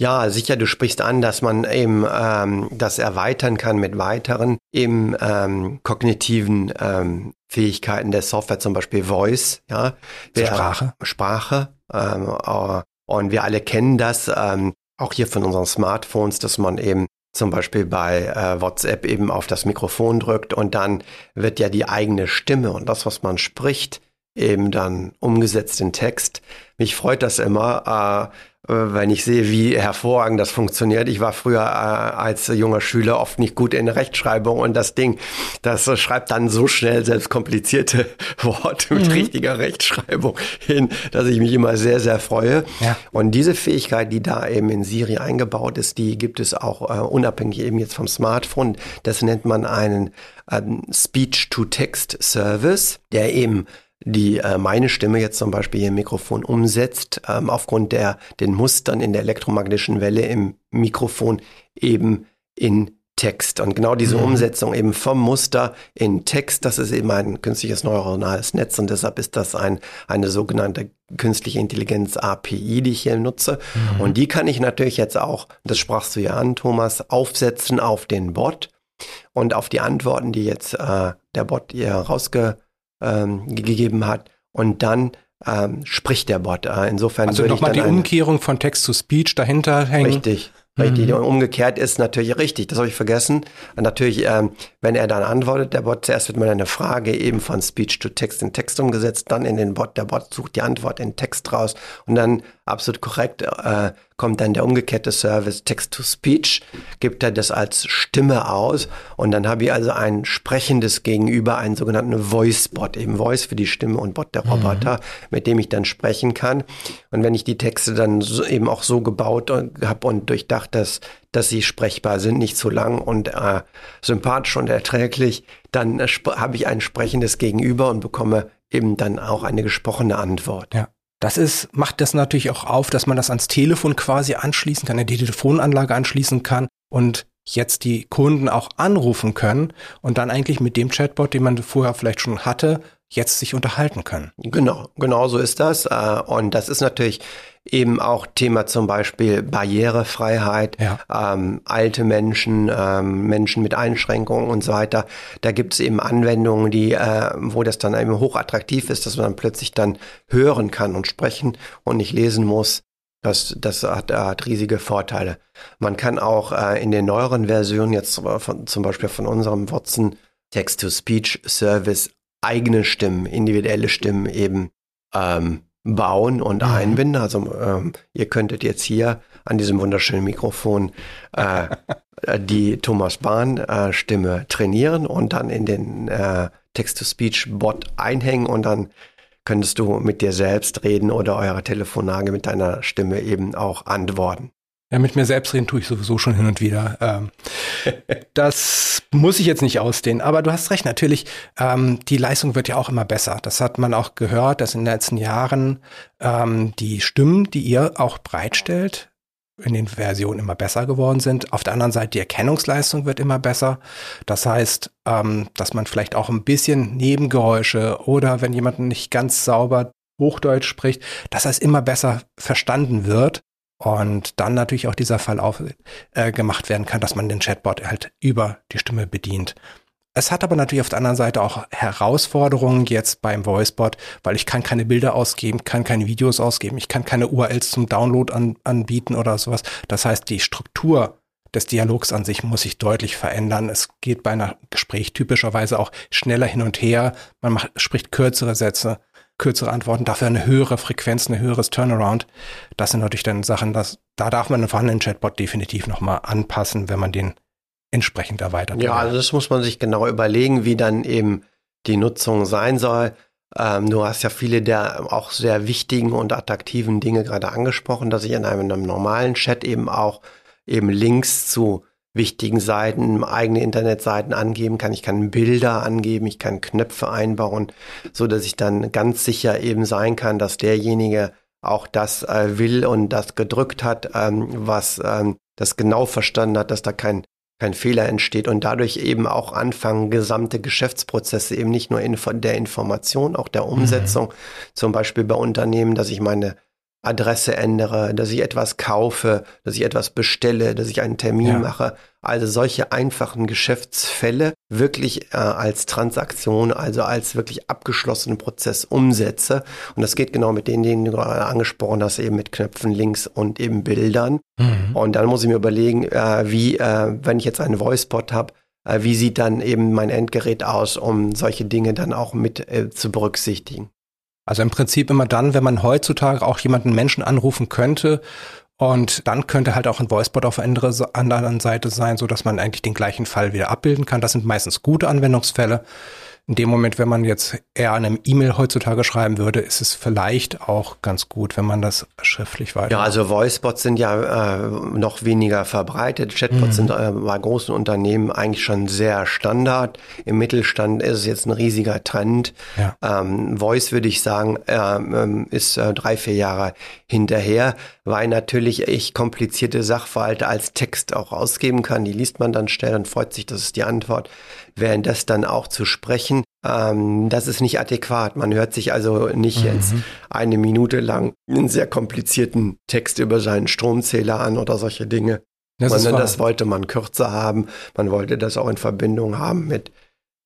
Ja, sicher, du sprichst an, dass man eben ähm, das erweitern kann mit weiteren eben ähm, kognitiven ähm, Fähigkeiten der Software, zum Beispiel Voice, ja. Der, Sprache. Sprache. Ähm, äh, und wir alle kennen das, ähm, auch hier von unseren Smartphones, dass man eben zum Beispiel bei äh, WhatsApp eben auf das Mikrofon drückt und dann wird ja die eigene Stimme und das, was man spricht, eben dann umgesetzt in Text. Mich freut das immer, äh, wenn ich sehe, wie hervorragend das funktioniert. Ich war früher äh, als junger Schüler oft nicht gut in Rechtschreibung und das Ding, das äh, schreibt dann so schnell selbst komplizierte Worte mit mhm. richtiger Rechtschreibung hin, dass ich mich immer sehr, sehr freue. Ja. Und diese Fähigkeit, die da eben in Siri eingebaut ist, die gibt es auch äh, unabhängig eben jetzt vom Smartphone. Das nennt man einen ähm, Speech-to-Text-Service, der eben die äh, meine Stimme jetzt zum Beispiel hier im Mikrofon umsetzt, ähm, aufgrund der den Mustern in der elektromagnetischen Welle im Mikrofon eben in Text. Und genau diese mhm. Umsetzung eben vom Muster in Text, das ist eben ein künstliches neuronales Netz und deshalb ist das ein, eine sogenannte künstliche Intelligenz API, die ich hier nutze. Mhm. Und die kann ich natürlich jetzt auch, das sprachst du ja an, Thomas, aufsetzen auf den Bot und auf die Antworten, die jetzt äh, der Bot ihr rausgegeben ähm, hat. Und dann ähm, spricht der Bot. Äh, insofern also nochmal die Umkehrung von Text zu Speech dahinter hängen. Richtig. Richtig. Mhm. Umgekehrt ist natürlich richtig, das habe ich vergessen. natürlich, ähm, wenn er dann antwortet, der Bot, zuerst wird man eine Frage eben von Speech to Text in Text umgesetzt, dann in den Bot, der Bot sucht die Antwort in Text raus und dann absolut korrekt äh, kommt dann der umgekehrte Service Text-to-Speech, gibt er das als Stimme aus und dann habe ich also ein sprechendes Gegenüber, einen sogenannten Voice-Bot, eben Voice für die Stimme und Bot der Roboter, mhm. mit dem ich dann sprechen kann. Und wenn ich die Texte dann so, eben auch so gebaut habe und durchdacht, dass, dass sie sprechbar sind, nicht zu lang und äh, sympathisch und erträglich, dann äh, habe ich ein sprechendes Gegenüber und bekomme eben dann auch eine gesprochene Antwort. Ja. Das ist, macht das natürlich auch auf, dass man das ans Telefon quasi anschließen kann, die Telefonanlage anschließen kann und jetzt die Kunden auch anrufen können und dann eigentlich mit dem Chatbot, den man vorher vielleicht schon hatte, jetzt sich unterhalten können. Genau, genau so ist das. Äh, und das ist natürlich eben auch Thema zum Beispiel Barrierefreiheit, ja. ähm, alte Menschen, ähm, Menschen mit Einschränkungen und so weiter. Da gibt es eben Anwendungen, die, äh, wo das dann eben hochattraktiv ist, dass man dann plötzlich dann hören kann und sprechen und nicht lesen muss. Das, das hat, hat riesige Vorteile. Man kann auch äh, in den neueren Versionen jetzt von, zum Beispiel von unserem Watson Text-to-Speech-Service eigene Stimmen, individuelle Stimmen eben ähm, bauen und mhm. einbinden. Also ähm, ihr könntet jetzt hier an diesem wunderschönen Mikrofon äh, die Thomas Bahn äh, Stimme trainieren und dann in den äh, Text-to-Speech-Bot einhängen und dann könntest du mit dir selbst reden oder eure Telefonage mit deiner Stimme eben auch antworten. Ja, mit mir selbst reden tue ich sowieso schon hin und wieder. Ähm, das muss ich jetzt nicht ausdehnen, aber du hast recht, natürlich, ähm, die Leistung wird ja auch immer besser. Das hat man auch gehört, dass in den letzten Jahren ähm, die Stimmen, die ihr auch bereitstellt, in den Versionen immer besser geworden sind. Auf der anderen Seite, die Erkennungsleistung wird immer besser. Das heißt, ähm, dass man vielleicht auch ein bisschen Nebengeräusche oder wenn jemand nicht ganz sauber Hochdeutsch spricht, dass das immer besser verstanden wird und dann natürlich auch dieser Fall auf, äh, gemacht werden kann, dass man den Chatbot halt über die Stimme bedient. Es hat aber natürlich auf der anderen Seite auch Herausforderungen jetzt beim VoiceBot, weil ich kann keine Bilder ausgeben, kann keine Videos ausgeben, ich kann keine URLs zum Download an, anbieten oder sowas. Das heißt, die Struktur des Dialogs an sich muss sich deutlich verändern. Es geht bei einer Gespräch typischerweise auch schneller hin und her. Man macht, spricht kürzere Sätze kürzere Antworten, dafür eine höhere Frequenz, ein höheres Turnaround. Das sind natürlich dann Sachen, dass, da darf man einen vorhandenen Chatbot definitiv nochmal anpassen, wenn man den entsprechend erweitert. Ja, also das muss man sich genau überlegen, wie dann eben die Nutzung sein soll. Ähm, du hast ja viele der auch sehr wichtigen und attraktiven Dinge gerade angesprochen, dass ich in einem, einem normalen Chat eben auch eben Links zu wichtigen Seiten, eigene Internetseiten angeben kann. Ich kann Bilder angeben, ich kann Knöpfe einbauen, so dass ich dann ganz sicher eben sein kann, dass derjenige auch das äh, will und das gedrückt hat, ähm, was ähm, das genau verstanden hat, dass da kein kein Fehler entsteht und dadurch eben auch anfangen, gesamte Geschäftsprozesse eben nicht nur in der Information, auch der mhm. Umsetzung, mhm. zum Beispiel bei Unternehmen, dass ich meine Adresse ändere, dass ich etwas kaufe, dass ich etwas bestelle, dass ich einen Termin ja. mache. Also solche einfachen Geschäftsfälle wirklich äh, als Transaktion, also als wirklich abgeschlossenen Prozess umsetze. Und das geht genau mit denen, die du gerade angesprochen hast, eben mit Knöpfen, Links und eben Bildern. Mhm. Und dann muss ich mir überlegen, äh, wie, äh, wenn ich jetzt einen Voicebot habe, äh, wie sieht dann eben mein Endgerät aus, um solche Dinge dann auch mit äh, zu berücksichtigen. Also im Prinzip immer dann, wenn man heutzutage auch jemanden Menschen anrufen könnte und dann könnte halt auch ein Voicebot auf der anderen Seite sein, so dass man eigentlich den gleichen Fall wieder abbilden kann. Das sind meistens gute Anwendungsfälle. In dem Moment, wenn man jetzt eher eine E-Mail heutzutage schreiben würde, ist es vielleicht auch ganz gut, wenn man das schriftlich weiter. Ja, also Voicebots sind ja äh, noch weniger verbreitet. Chatbots mhm. sind äh, bei großen Unternehmen eigentlich schon sehr Standard. Im Mittelstand ist es jetzt ein riesiger Trend. Ja. Ähm, Voice würde ich sagen, äh, ist äh, drei, vier Jahre hinterher, weil natürlich ich komplizierte Sachverhalte als Text auch ausgeben kann. Die liest man dann schnell und freut sich, das ist die Antwort. Während das dann auch zu sprechen, ähm, das ist nicht adäquat. Man hört sich also nicht mhm. jetzt eine Minute lang einen sehr komplizierten Text über seinen Stromzähler an oder solche Dinge. Das, Sondern das wollte man kürzer haben. Man wollte das auch in Verbindung haben mit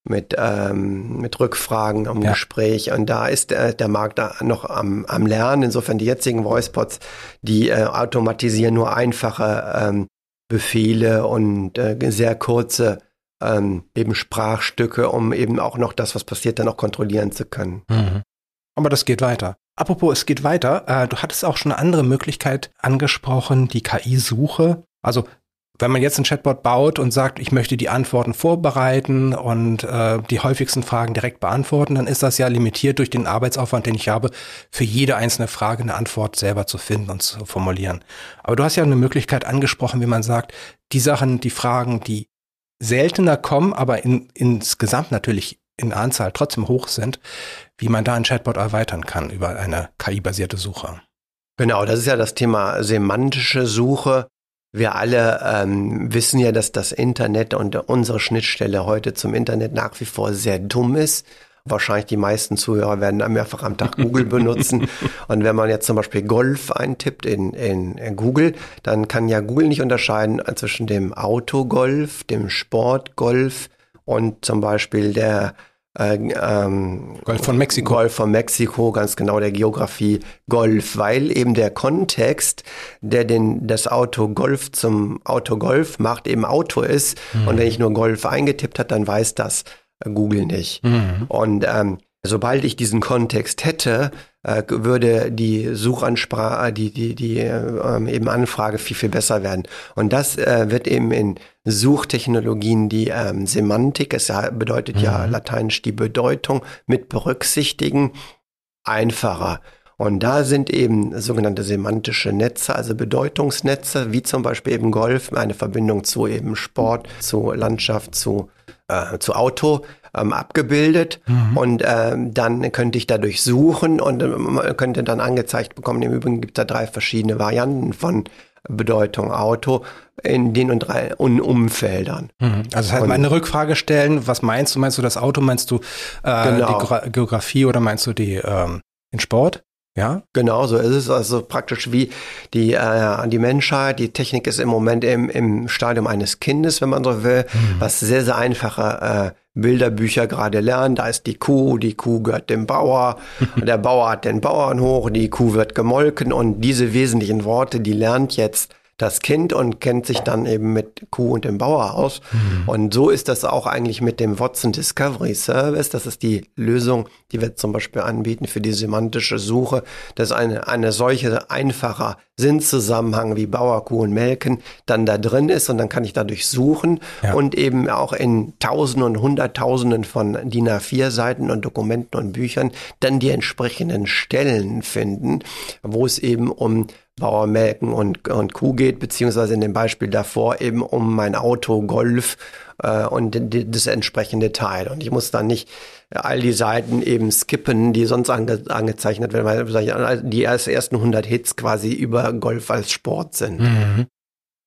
mit, ähm, mit Rückfragen am ja. Gespräch. Und da ist der, der Markt da noch am, am Lernen. Insofern die jetzigen Voicebots, die äh, automatisieren nur einfache ähm, Befehle und äh, sehr kurze ähm, eben Sprachstücke, um eben auch noch das, was passiert, dann auch kontrollieren zu können. Mhm. Aber das geht weiter. Apropos, es geht weiter. Äh, du hattest auch schon eine andere Möglichkeit angesprochen, die KI-Suche. Also wenn man jetzt ein Chatbot baut und sagt, ich möchte die Antworten vorbereiten und äh, die häufigsten Fragen direkt beantworten, dann ist das ja limitiert durch den Arbeitsaufwand, den ich habe, für jede einzelne Frage eine Antwort selber zu finden und zu formulieren. Aber du hast ja eine Möglichkeit angesprochen, wie man sagt, die Sachen, die Fragen, die seltener kommen, aber in, insgesamt natürlich in Anzahl trotzdem hoch sind, wie man da ein Chatbot erweitern kann über eine KI-basierte Suche. Genau, das ist ja das Thema semantische Suche. Wir alle ähm, wissen ja, dass das Internet und unsere Schnittstelle heute zum Internet nach wie vor sehr dumm ist. Wahrscheinlich die meisten Zuhörer werden mehrfach am Tag Google benutzen. Und wenn man jetzt zum Beispiel Golf eintippt in, in Google, dann kann ja Google nicht unterscheiden zwischen dem Autogolf, dem Sportgolf und zum Beispiel der äh, ähm, Golf von Mexiko. Golf von Mexiko, ganz genau der Geografie Golf, weil eben der Kontext, der den, das Auto Golf zum Auto Golf macht, eben Auto ist. Mhm. Und wenn ich nur Golf eingetippt hat, dann weiß das Google nicht. Mhm. Und ähm, sobald ich diesen Kontext hätte, äh, würde die Suchansprache, die, die, die äh, eben Anfrage viel, viel besser werden. Und das äh, wird eben in Suchtechnologien die ähm, Semantik, es bedeutet mhm. ja lateinisch die Bedeutung, mit berücksichtigen, einfacher. Und da sind eben sogenannte semantische Netze, also Bedeutungsnetze, wie zum Beispiel eben Golf, eine Verbindung zu eben Sport, zu Landschaft, zu, äh, zu Auto ähm, abgebildet. Mhm. Und ähm, dann könnte ich dadurch suchen und äh, könnte dann angezeigt bekommen. Im Übrigen gibt es da drei verschiedene Varianten von Bedeutung Auto in den und drei Umfeldern. Mhm. Also das heißt, eine Rückfrage stellen, was meinst du? Meinst du das Auto? Meinst du äh, genau. die Geografie oder meinst du die ähm, den Sport? Ja? Genau, so ist es. Also praktisch wie die, äh, die Menschheit, die Technik ist im Moment im, im Stadium eines Kindes, wenn man so will, mhm. was sehr, sehr einfache äh, Bilderbücher gerade lernen. Da ist die Kuh, die Kuh gehört dem Bauer, der Bauer hat den Bauernhof, die Kuh wird gemolken und diese wesentlichen Worte, die lernt jetzt das Kind und kennt sich dann eben mit Kuh und dem Bauer aus. Mhm. Und so ist das auch eigentlich mit dem Watson Discovery Service. Das ist die Lösung, die wir zum Beispiel anbieten für die semantische Suche. dass eine, eine solche einfacher Sinnzusammenhang wie Bauer, Kuh und Melken dann da drin ist und dann kann ich dadurch suchen ja. und eben auch in Tausenden und Hunderttausenden von DIN A4 Seiten und Dokumenten und Büchern dann die entsprechenden Stellen finden, wo es eben um Bauer melken und, und Kuh geht, beziehungsweise in dem Beispiel davor eben um mein Auto, Golf äh, und das entsprechende Teil. Und ich muss dann nicht all die Seiten eben skippen, die sonst ange angezeichnet werden, weil die ersten 100 Hits quasi über Golf als Sport sind. Mhm.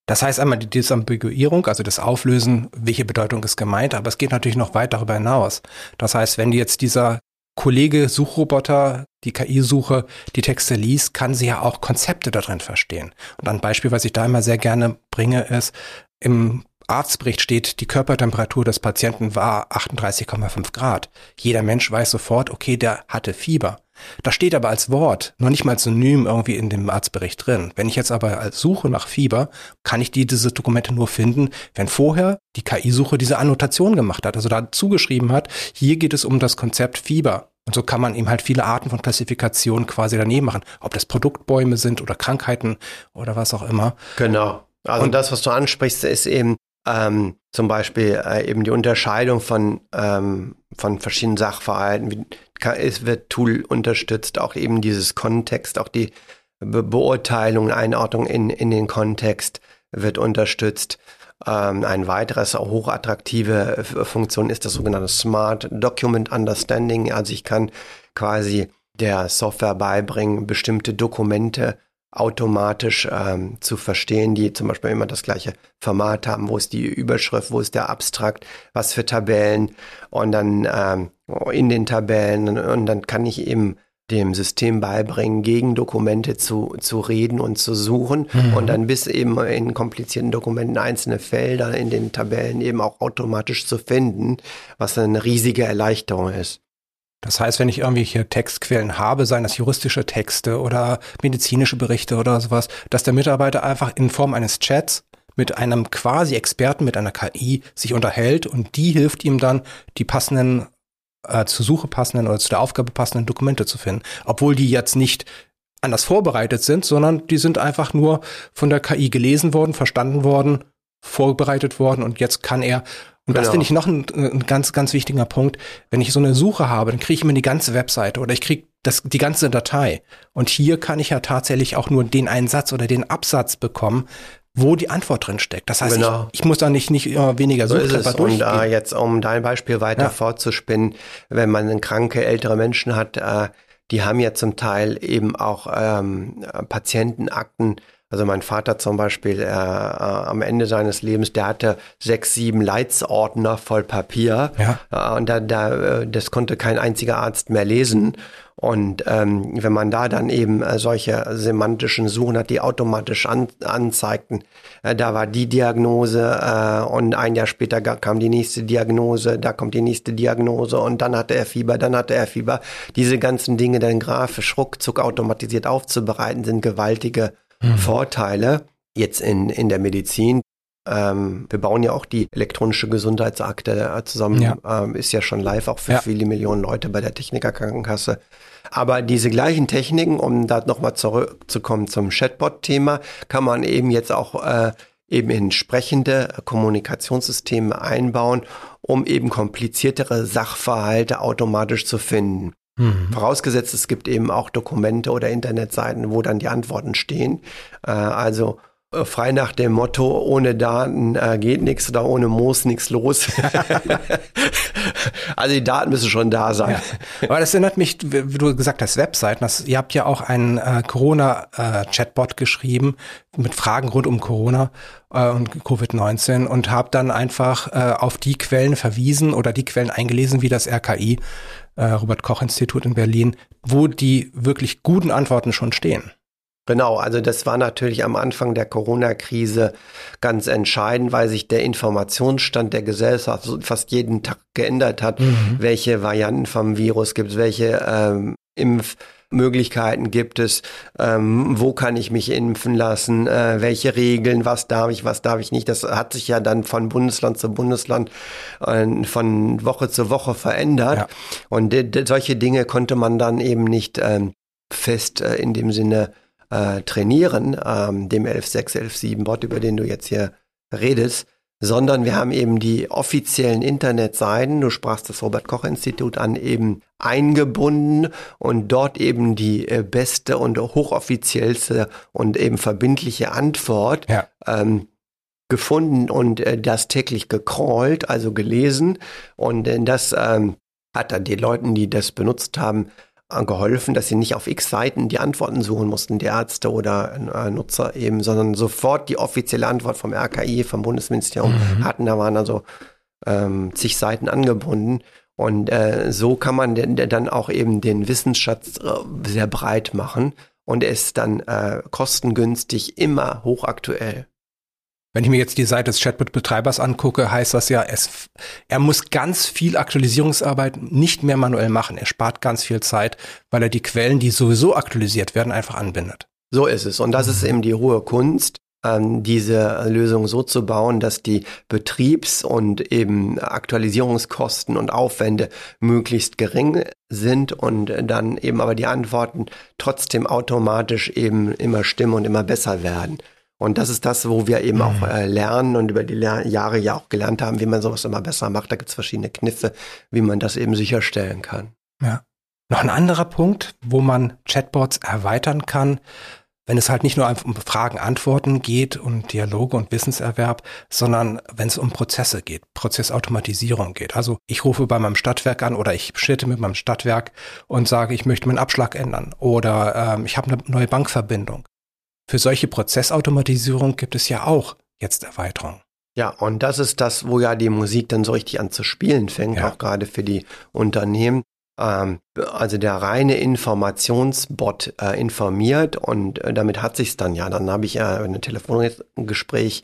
Das heißt einmal die Disambiguierung, also das Auflösen, welche Bedeutung ist gemeint, aber es geht natürlich noch weit darüber hinaus. Das heißt, wenn jetzt dieser Kollege Suchroboter, die KI-Suche, die Texte liest, kann sie ja auch Konzepte darin verstehen. Und ein Beispiel, was ich da immer sehr gerne bringe, ist, im Arztbericht steht, die Körpertemperatur des Patienten war 38,5 Grad. Jeder Mensch weiß sofort, okay, der hatte Fieber. Das steht aber als Wort, noch nicht mal synonym irgendwie in dem Arztbericht drin. Wenn ich jetzt aber als Suche nach Fieber, kann ich die, diese Dokumente nur finden, wenn vorher die KI-Suche diese Annotation gemacht hat, also da zugeschrieben hat, hier geht es um das Konzept Fieber. Und so kann man eben halt viele Arten von Klassifikationen quasi daneben machen, ob das Produktbäume sind oder Krankheiten oder was auch immer. Genau. Also und das, was du ansprichst, ist eben ähm, zum Beispiel äh, eben die Unterscheidung von, ähm, von verschiedenen Sachverhalten. Wie, kann, es wird Tool unterstützt, auch eben dieses Kontext, auch die Be Beurteilung, Einordnung in, in den Kontext wird unterstützt. Ähm, ein weiteres hochattraktive Funktion ist das sogenannte Smart Document Understanding. Also ich kann quasi der Software beibringen, bestimmte Dokumente automatisch ähm, zu verstehen, die zum Beispiel immer das gleiche Format haben. Wo ist die Überschrift, wo ist der Abstrakt, was für Tabellen und dann ähm, in den Tabellen und dann kann ich eben dem System beibringen, gegen Dokumente zu, zu reden und zu suchen mhm. und dann bis eben in komplizierten Dokumenten einzelne Felder in den Tabellen eben auch automatisch zu finden, was eine riesige Erleichterung ist. Das heißt, wenn ich irgendwelche Textquellen habe, seien das juristische Texte oder medizinische Berichte oder sowas, dass der Mitarbeiter einfach in Form eines Chats mit einem quasi Experten, mit einer KI sich unterhält und die hilft ihm dann, die passenden, äh, zur Suche passenden oder zu der Aufgabe passenden Dokumente zu finden. Obwohl die jetzt nicht anders vorbereitet sind, sondern die sind einfach nur von der KI gelesen worden, verstanden worden, vorbereitet worden und jetzt kann er und genau. das finde ich noch ein, ein, ganz, ganz wichtiger Punkt. Wenn ich so eine Suche habe, dann kriege ich immer die ganze Webseite oder ich kriege das, die ganze Datei. Und hier kann ich ja tatsächlich auch nur den einen Satz oder den Absatz bekommen, wo die Antwort drin steckt. Das heißt, genau. ich, ich, muss da nicht, nicht immer weniger suchen. So ist es. Und da äh, jetzt, um dein Beispiel weiter ja. fortzuspinnen, wenn man kranke ältere Menschen hat, äh, die haben ja zum Teil eben auch ähm, Patientenakten, also mein Vater zum Beispiel, äh, äh, am Ende seines Lebens, der hatte sechs, sieben Leitsordner voll Papier. Ja. Äh, und da, da, äh, das konnte kein einziger Arzt mehr lesen. Und ähm, wenn man da dann eben äh, solche semantischen Suchen hat, die automatisch an, anzeigten, äh, da war die Diagnose äh, und ein Jahr später kam die nächste Diagnose, da kommt die nächste Diagnose und dann hatte er Fieber, dann hatte er Fieber. Diese ganzen Dinge dann grafisch ruckzuck automatisiert aufzubereiten, sind gewaltige mhm. Vorteile jetzt in, in der Medizin. Ähm, wir bauen ja auch die elektronische Gesundheitsakte äh, zusammen, ja. Ähm, ist ja schon live auch für ja. viele Millionen Leute bei der Technikerkrankenkasse. Aber diese gleichen Techniken, um da nochmal zurückzukommen zum Chatbot-Thema, kann man eben jetzt auch äh, eben in sprechende Kommunikationssysteme einbauen, um eben kompliziertere Sachverhalte automatisch zu finden. Mhm. Vorausgesetzt, es gibt eben auch Dokumente oder Internetseiten, wo dann die Antworten stehen. Äh, also äh, frei nach dem Motto, ohne Daten äh, geht nichts oder ohne Moos nichts los. also die Daten müssen schon da sein. Ja. Aber das erinnert mich, wie du gesagt hast, Webseiten. Das, ihr habt ja auch einen äh, Corona-Chatbot äh, geschrieben mit Fragen rund um Corona äh, und Covid-19 und habt dann einfach äh, auf die Quellen verwiesen oder die Quellen eingelesen, wie das RKI äh, Robert Koch Institut in Berlin, wo die wirklich guten Antworten schon stehen. Genau, also das war natürlich am Anfang der Corona-Krise ganz entscheidend, weil sich der Informationsstand der Gesellschaft fast jeden Tag geändert hat, mhm. welche Varianten vom Virus gibt es, welche ähm, Impfmöglichkeiten gibt es, ähm, wo kann ich mich impfen lassen, äh, welche Regeln, was darf ich, was darf ich nicht. Das hat sich ja dann von Bundesland zu Bundesland äh, von Woche zu Woche verändert. Ja. Und solche Dinge konnte man dann eben nicht ähm, fest äh, in dem Sinne äh, trainieren, ähm, dem 11.6, 11.7 Bot, über den du jetzt hier redest, sondern wir haben eben die offiziellen Internetseiten, du sprachst das Robert Koch Institut an, eben eingebunden und dort eben die äh, beste und hochoffiziellste und eben verbindliche Antwort ja. ähm, gefunden und äh, das täglich gecrawlt, also gelesen und äh, das ähm, hat dann den Leuten, die das benutzt haben, geholfen, dass sie nicht auf x Seiten die Antworten suchen mussten, die Ärzte oder äh, Nutzer eben, sondern sofort die offizielle Antwort vom RKI, vom Bundesministerium mhm. hatten. Da waren also ähm, zig Seiten angebunden. Und äh, so kann man denn, dann auch eben den Wissensschatz äh, sehr breit machen und ist dann äh, kostengünstig immer hochaktuell. Wenn ich mir jetzt die Seite des Chatbot-Betreibers angucke, heißt das ja, es, er muss ganz viel Aktualisierungsarbeit nicht mehr manuell machen. Er spart ganz viel Zeit, weil er die Quellen, die sowieso aktualisiert werden, einfach anbindet. So ist es. Und das ist eben die hohe Kunst, ähm, diese Lösung so zu bauen, dass die Betriebs- und eben Aktualisierungskosten und Aufwände möglichst gering sind und dann eben aber die Antworten trotzdem automatisch eben immer stimmen und immer besser werden. Und das ist das, wo wir eben mhm. auch äh, lernen und über die Lehr Jahre ja auch gelernt haben, wie man sowas immer besser macht. Da gibt es verschiedene Kniffe, wie man das eben sicherstellen kann. Ja. Noch ein anderer Punkt, wo man Chatbots erweitern kann, wenn es halt nicht nur um Fragen, Antworten geht und Dialoge und Wissenserwerb, sondern wenn es um Prozesse geht, Prozessautomatisierung geht. Also ich rufe bei meinem Stadtwerk an oder ich schritte mit meinem Stadtwerk und sage, ich möchte meinen Abschlag ändern oder ähm, ich habe eine neue Bankverbindung. Für solche Prozessautomatisierung gibt es ja auch jetzt Erweiterungen. Ja, und das ist das, wo ja die Musik dann so richtig an zu spielen fängt, ja. auch gerade für die Unternehmen. Ähm, also der reine Informationsbot äh, informiert und äh, damit hat sich's dann ja. Dann habe ich ja ein Telefongespräch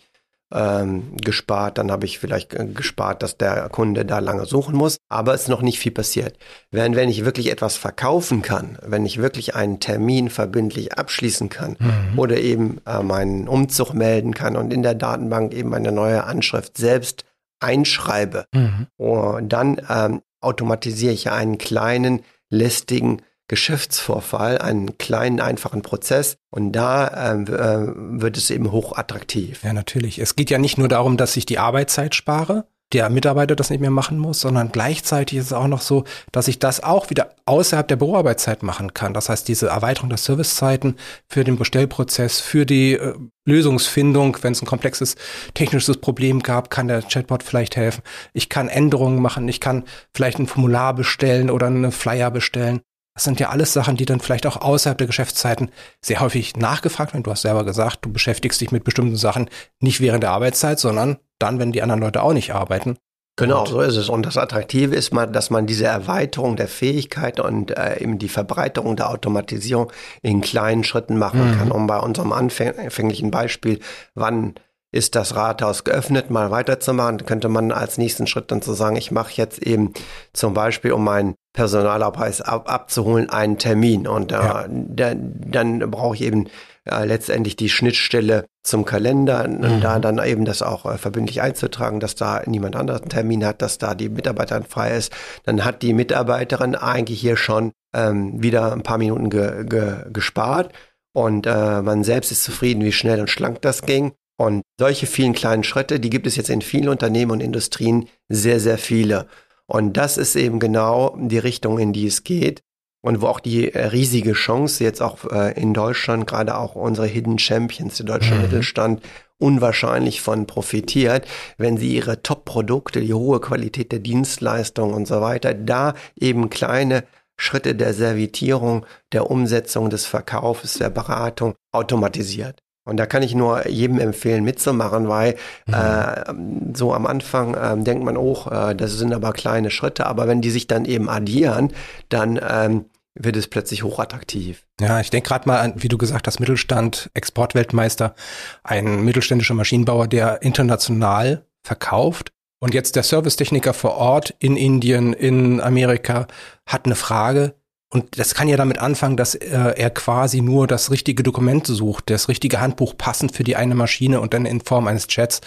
ähm, gespart, dann habe ich vielleicht äh, gespart, dass der Kunde da lange suchen muss, aber es ist noch nicht viel passiert. Wenn, wenn ich wirklich etwas verkaufen kann, wenn ich wirklich einen Termin verbindlich abschließen kann mhm. oder eben äh, meinen Umzug melden kann und in der Datenbank eben eine neue Anschrift selbst einschreibe, mhm. und dann ähm, automatisiere ich einen kleinen, lästigen Geschäftsvorfall, einen kleinen, einfachen Prozess und da äh, äh, wird es eben hochattraktiv. Ja, natürlich. Es geht ja nicht nur darum, dass ich die Arbeitszeit spare, der Mitarbeiter das nicht mehr machen muss, sondern gleichzeitig ist es auch noch so, dass ich das auch wieder außerhalb der Büroarbeitszeit machen kann. Das heißt, diese Erweiterung der Servicezeiten für den Bestellprozess, für die äh, Lösungsfindung, wenn es ein komplexes technisches Problem gab, kann der Chatbot vielleicht helfen. Ich kann Änderungen machen, ich kann vielleicht ein Formular bestellen oder einen Flyer bestellen. Das sind ja alles Sachen, die dann vielleicht auch außerhalb der Geschäftszeiten sehr häufig nachgefragt werden. Du hast selber gesagt, du beschäftigst dich mit bestimmten Sachen nicht während der Arbeitszeit, sondern dann, wenn die anderen Leute auch nicht arbeiten. Genau, und so ist es. Und das Attraktive ist mal, dass man diese Erweiterung der Fähigkeit und äh, eben die Verbreiterung der Automatisierung in kleinen Schritten machen mhm. kann. Um bei unserem anfänglichen Beispiel, wann ist das Rathaus geöffnet, mal weiterzumachen, könnte man als nächsten Schritt dann zu sagen, ich mache jetzt eben zum Beispiel, um meinen Personalabpreis ab, abzuholen, einen Termin. Und äh, ja. da, dann brauche ich eben äh, letztendlich die Schnittstelle zum Kalender mhm. und da dann eben das auch äh, verbindlich einzutragen, dass da niemand anderes einen Termin hat, dass da die Mitarbeiterin frei ist. Dann hat die Mitarbeiterin eigentlich hier schon ähm, wieder ein paar Minuten ge, ge, gespart und äh, man selbst ist zufrieden, wie schnell und schlank das ging. Und solche vielen kleinen Schritte, die gibt es jetzt in vielen Unternehmen und Industrien sehr, sehr viele. Und das ist eben genau die Richtung, in die es geht. Und wo auch die äh, riesige Chance jetzt auch äh, in Deutschland, gerade auch unsere Hidden Champions, der deutsche mhm. Mittelstand, unwahrscheinlich von profitiert, wenn sie ihre Top-Produkte, die hohe Qualität der Dienstleistung und so weiter, da eben kleine Schritte der Servitierung, der Umsetzung des Verkaufs, der Beratung automatisiert. Und da kann ich nur jedem empfehlen, mitzumachen, weil mhm. äh, so am Anfang äh, denkt man, oh, äh, das sind aber kleine Schritte, aber wenn die sich dann eben addieren, dann ähm, wird es plötzlich hochattraktiv. Ja, ich denke gerade mal an, wie du gesagt hast, Mittelstand, Exportweltmeister, ein mittelständischer Maschinenbauer, der international verkauft. Und jetzt der Servicetechniker vor Ort in Indien, in Amerika hat eine Frage, und das kann ja damit anfangen, dass äh, er quasi nur das richtige Dokument sucht, das richtige Handbuch passend für die eine Maschine und dann in Form eines Chats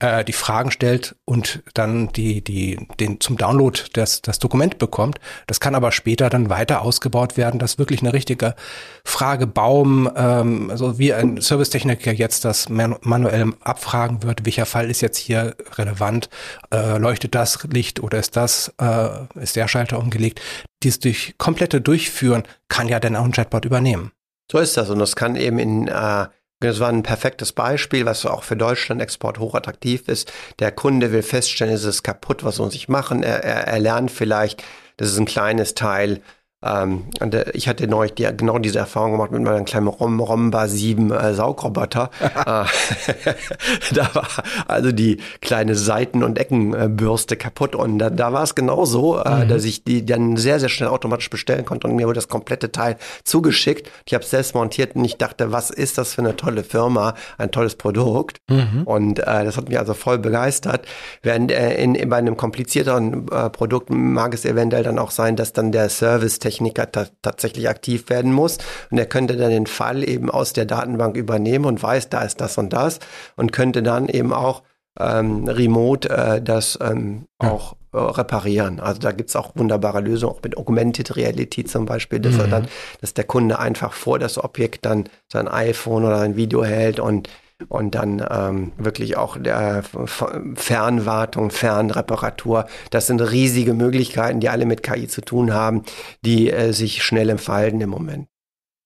äh, die Fragen stellt und dann die, die, den zum Download das, das Dokument bekommt. Das kann aber später dann weiter ausgebaut werden, dass wirklich eine richtige Fragebaum, ähm, also wie ein Servicetechniker jetzt das manuell abfragen wird, welcher Fall ist jetzt hier relevant, äh, leuchtet das Licht oder ist das, äh, ist der Schalter umgelegt. Dies durch komplette Durchführen kann ja dann auch ein Chatbot übernehmen. So ist das und das kann eben in äh, das war ein perfektes Beispiel, was auch für Deutschland Export hochattraktiv ist. Der Kunde will feststellen, ist es kaputt, was muss ich machen? Er, er, er lernt vielleicht, das ist ein kleines Teil, ähm, äh, ich hatte neulich die, genau diese Erfahrung gemacht mit meinem kleinen Rom, Romba 7 äh, Saugroboter. Äh, da war also die kleine Seiten- und Eckenbürste kaputt und da, da war es genauso, äh, mhm. dass ich die dann sehr, sehr schnell automatisch bestellen konnte und mir wurde das komplette Teil zugeschickt. Ich habe es selbst montiert und ich dachte, was ist das für eine tolle Firma, ein tolles Produkt. Mhm. Und äh, das hat mich also voll begeistert. Während äh, in, in, bei einem komplizierteren äh, Produkt mag es eventuell dann auch sein, dass dann der Service Techniker ta tatsächlich aktiv werden muss. Und er könnte dann den Fall eben aus der Datenbank übernehmen und weiß, da ist das und das und könnte dann eben auch ähm, remote äh, das ähm, ja. auch äh, reparieren. Also da gibt's auch wunderbare Lösungen, auch mit Augmented Reality zum Beispiel, dass mhm. er dann, dass der Kunde einfach vor das Objekt dann sein iPhone oder ein Video hält und und dann ähm, wirklich auch der Fernwartung, Fernreparatur. Das sind riesige Möglichkeiten, die alle mit KI zu tun haben, die äh, sich schnell entfalten im Moment.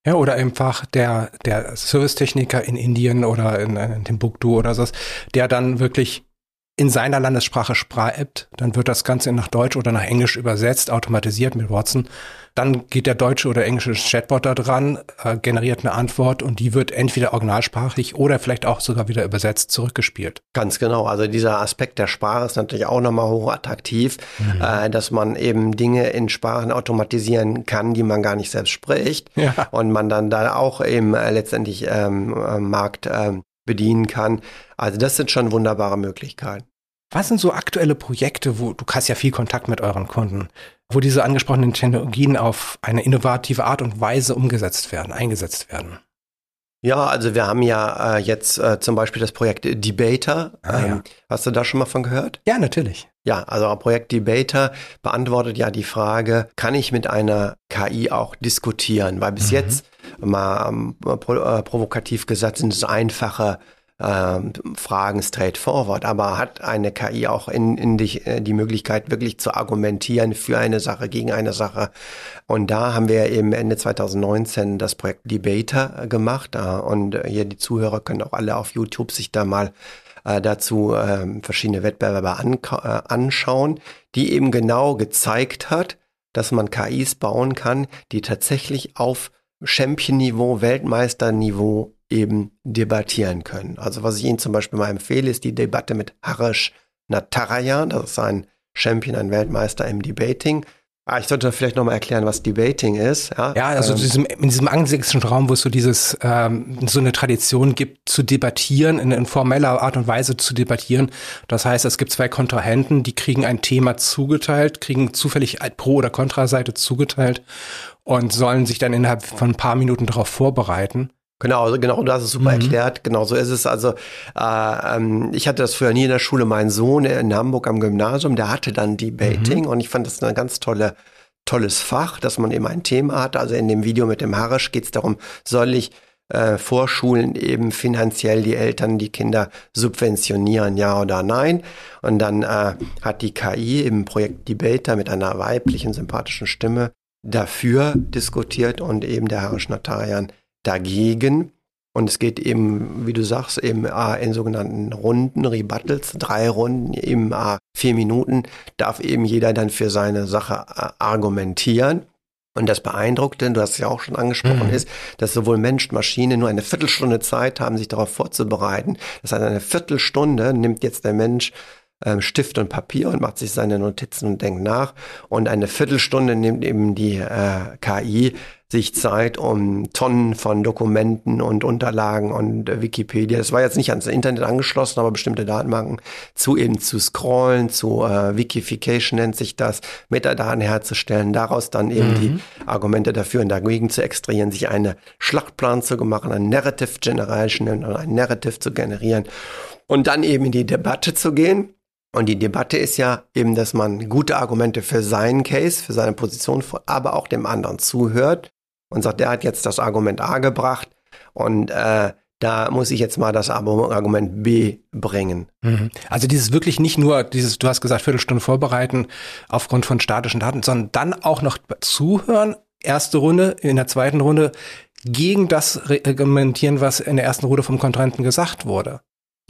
Ja, oder einfach der, der Servicetechniker in Indien oder in, in Timbuktu oder so, der dann wirklich in seiner Landessprache schreibt, dann wird das Ganze nach Deutsch oder nach Englisch übersetzt, automatisiert mit Watson. Dann geht der deutsche oder englische Chatbot da dran, äh, generiert eine Antwort und die wird entweder originalsprachlich oder vielleicht auch sogar wieder übersetzt zurückgespielt. Ganz genau. Also dieser Aspekt der Sprache ist natürlich auch nochmal hochattraktiv, mhm. äh, dass man eben Dinge in Sprachen automatisieren kann, die man gar nicht selbst spricht. Ja. Und man dann da auch eben äh, letztendlich ähm, äh, Markt ähm, bedienen kann. Also das sind schon wunderbare Möglichkeiten. Was sind so aktuelle Projekte, wo du hast ja viel Kontakt mit euren Kunden, wo diese angesprochenen Technologien auf eine innovative Art und Weise umgesetzt werden, eingesetzt werden? Ja, also wir haben ja äh, jetzt äh, zum Beispiel das Projekt Debater. Ah, ähm, ja. Hast du da schon mal von gehört? Ja, natürlich. Ja, also Projekt Debater beantwortet ja die Frage, kann ich mit einer KI auch diskutieren? Weil bis mhm. jetzt, mal ähm, äh, provokativ gesagt, sind es einfache ähm, Fragen straightforward, aber hat eine KI auch in, in dich äh, die Möglichkeit, wirklich zu argumentieren für eine Sache, gegen eine Sache. Und da haben wir eben Ende 2019 das Projekt Debater gemacht. Äh, und hier die Zuhörer können auch alle auf YouTube sich da mal äh, dazu äh, verschiedene Wettbewerbe an, äh, anschauen, die eben genau gezeigt hat, dass man KIs bauen kann, die tatsächlich auf Champion-Niveau, Weltmeister-Niveau eben debattieren können. Also was ich Ihnen zum Beispiel mal empfehle, ist die Debatte mit Harish Natarajan, das ist ein Champion, ein Weltmeister im Debating. Ah, ich sollte vielleicht nochmal erklären, was Debating ist. Ja, ja also ähm, diesem, in diesem angelsächsischen Raum, wo es so dieses, ähm, so eine Tradition gibt, zu debattieren, in, in formeller Art und Weise zu debattieren. Das heißt, es gibt zwei Kontrahenten, die kriegen ein Thema zugeteilt, kriegen zufällig Pro- oder Kontraseite zugeteilt und sollen sich dann innerhalb von ein paar Minuten darauf vorbereiten. Genau, also genau, du hast es super mhm. erklärt. Genau so ist es. Also äh, ähm, ich hatte das früher nie in der Schule. Mein Sohn in Hamburg am Gymnasium, der hatte dann Debating mhm. und ich fand das eine ganz tolle tolles Fach, dass man eben ein Thema hat. Also in dem Video mit dem Harisch geht es darum, soll ich äh, Vorschulen eben finanziell die Eltern, die Kinder subventionieren, ja oder nein. Und dann äh, hat die KI im Projekt Debater mit einer weiblichen, sympathischen Stimme dafür diskutiert und eben der Harisch Notarian dagegen. Und es geht eben, wie du sagst, eben äh, in sogenannten Runden, Rebuttals, drei Runden, eben äh, vier Minuten, darf eben jeder dann für seine Sache äh, argumentieren. Und das Beeindruckte, du hast es ja auch schon angesprochen, mhm. ist, dass sowohl Mensch und Maschine nur eine Viertelstunde Zeit haben, sich darauf vorzubereiten. Das heißt, eine Viertelstunde nimmt jetzt der Mensch ähm, Stift und Papier und macht sich seine Notizen und denkt nach. Und eine Viertelstunde nimmt eben die äh, KI sich Zeit, um Tonnen von Dokumenten und Unterlagen und äh, Wikipedia, das war jetzt nicht ans Internet angeschlossen, aber bestimmte Datenbanken zu eben zu scrollen, zu äh, Wikification nennt sich das, Metadaten herzustellen, daraus dann eben mhm. die Argumente dafür und dagegen zu extrahieren, sich eine Schlachtplan zu machen, ein Narrative Generation ein Narrative zu generieren und dann eben in die Debatte zu gehen und die Debatte ist ja eben, dass man gute Argumente für seinen Case, für seine Position, aber auch dem anderen zuhört und sagt, der hat jetzt das Argument A gebracht und äh, da muss ich jetzt mal das Argument B bringen. Mhm. Also dieses wirklich nicht nur dieses, du hast gesagt, Viertelstunde vorbereiten aufgrund von statischen Daten, sondern dann auch noch zuhören, erste Runde, in der zweiten Runde gegen das argumentieren, was in der ersten Runde vom Kontrahenten gesagt wurde.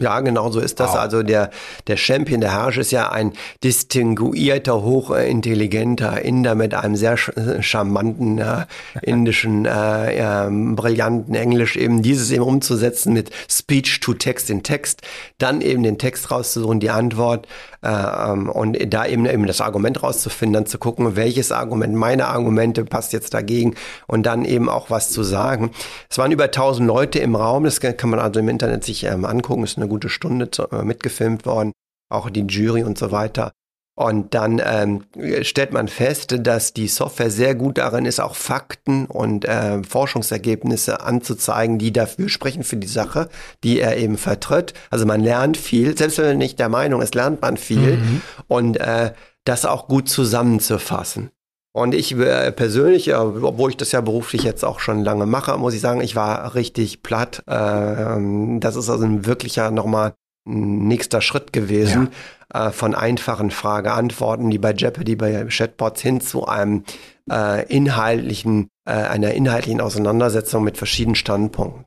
Ja, genau so ist das. Wow. Also der, der Champion, der Herrsch ist ja ein distinguierter, hochintelligenter Inder mit einem sehr charmanten äh, indischen, äh, äh, brillanten Englisch, eben dieses eben umzusetzen mit Speech to Text in Text, dann eben den Text rauszusuchen, die Antwort äh, ähm, und da eben, eben das Argument rauszufinden, dann zu gucken, welches Argument, meine Argumente passt jetzt dagegen und dann eben auch was zu sagen. Es waren über 1000 Leute im Raum, das kann man also im Internet sich ähm, angucken, ist eine gute Stunde zu, äh, mitgefilmt worden, auch die Jury und so weiter. Und dann ähm, stellt man fest, dass die Software sehr gut darin ist, auch Fakten und äh, Forschungsergebnisse anzuzeigen, die dafür sprechen für die Sache, die er eben vertritt. Also man lernt viel, selbst wenn man nicht der Meinung ist, lernt man viel. Mhm. Und äh, das auch gut zusammenzufassen. Und ich äh, persönlich, obwohl ich das ja beruflich jetzt auch schon lange mache, muss ich sagen, ich war richtig platt. Ähm, das ist also ein wirklicher nochmal nächster Schritt gewesen ja. Äh, von einfachen Frage-Antworten, die bei Jeopardy, bei Chatbots hin zu einem äh, inhaltlichen, einer inhaltlichen Auseinandersetzung mit verschiedenen Standpunkten.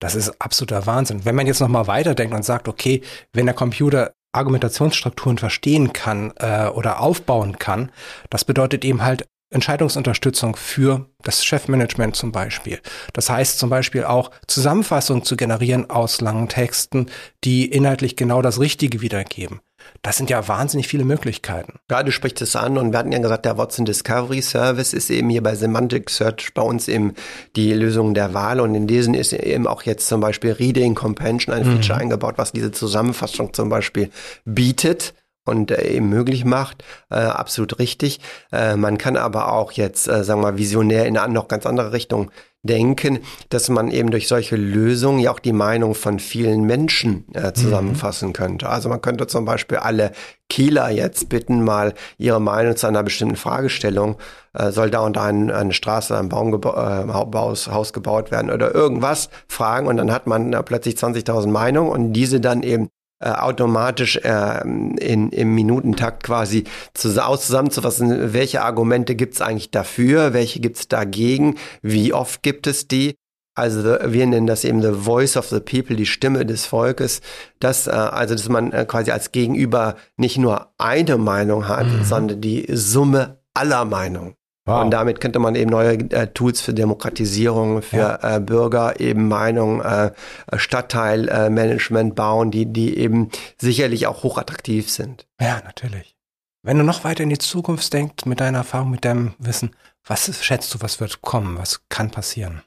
Das ist absoluter Wahnsinn. Wenn man jetzt nochmal weiterdenkt und sagt, okay, wenn der Computer Argumentationsstrukturen verstehen kann äh, oder aufbauen kann, das bedeutet eben halt Entscheidungsunterstützung für das Chefmanagement zum Beispiel. Das heißt zum Beispiel auch Zusammenfassungen zu generieren aus langen Texten, die inhaltlich genau das Richtige wiedergeben. Das sind ja wahnsinnig viele Möglichkeiten. Ja, du sprichst es an und wir hatten ja gesagt, der Watson Discovery Service ist eben hier bei Semantic Search bei uns eben die Lösung der Wahl und in diesen ist eben auch jetzt zum Beispiel Reading Comprehension ein Feature mhm. eingebaut, was diese Zusammenfassung zum Beispiel bietet und äh, eben möglich macht. Äh, absolut richtig. Äh, man kann aber auch jetzt, äh, sagen wir mal, visionär in eine noch ganz andere Richtung denken, dass man eben durch solche Lösungen ja auch die Meinung von vielen Menschen äh, zusammenfassen mhm. könnte. Also man könnte zum Beispiel alle Kieler jetzt bitten, mal ihre Meinung zu einer bestimmten Fragestellung, äh, soll da und da ein, eine Straße, ein Baum äh, Haus, Haus gebaut werden oder irgendwas fragen und dann hat man plötzlich 20.000 Meinungen und diese dann eben äh, automatisch äh, in, im Minutentakt quasi zusammenzufassen, welche Argumente gibt es eigentlich dafür, welche gibt es dagegen, wie oft gibt es die. Also wir nennen das eben the voice of the people, die Stimme des Volkes. Das, äh, also dass man äh, quasi als Gegenüber nicht nur eine Meinung hat, mhm. sondern die Summe aller Meinungen. Wow. Und damit könnte man eben neue äh, Tools für Demokratisierung, für ja. äh, Bürger eben Meinung, äh, Stadtteilmanagement bauen, die, die eben sicherlich auch hochattraktiv sind. Ja, natürlich. Wenn du noch weiter in die Zukunft denkst, mit deiner Erfahrung, mit deinem Wissen, was schätzt du, was wird kommen, was kann passieren?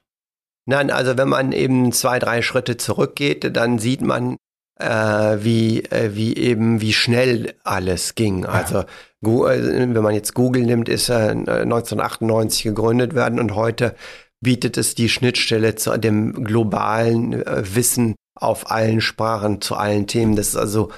Nein, also wenn man eben zwei, drei Schritte zurückgeht, dann sieht man, äh, wie, äh, wie eben, wie schnell alles ging. Ja. Also äh, wenn man jetzt Google nimmt, ist er 1998 gegründet worden und heute bietet es die Schnittstelle zu dem globalen äh, Wissen auf allen Sprachen, zu allen Themen. Das ist also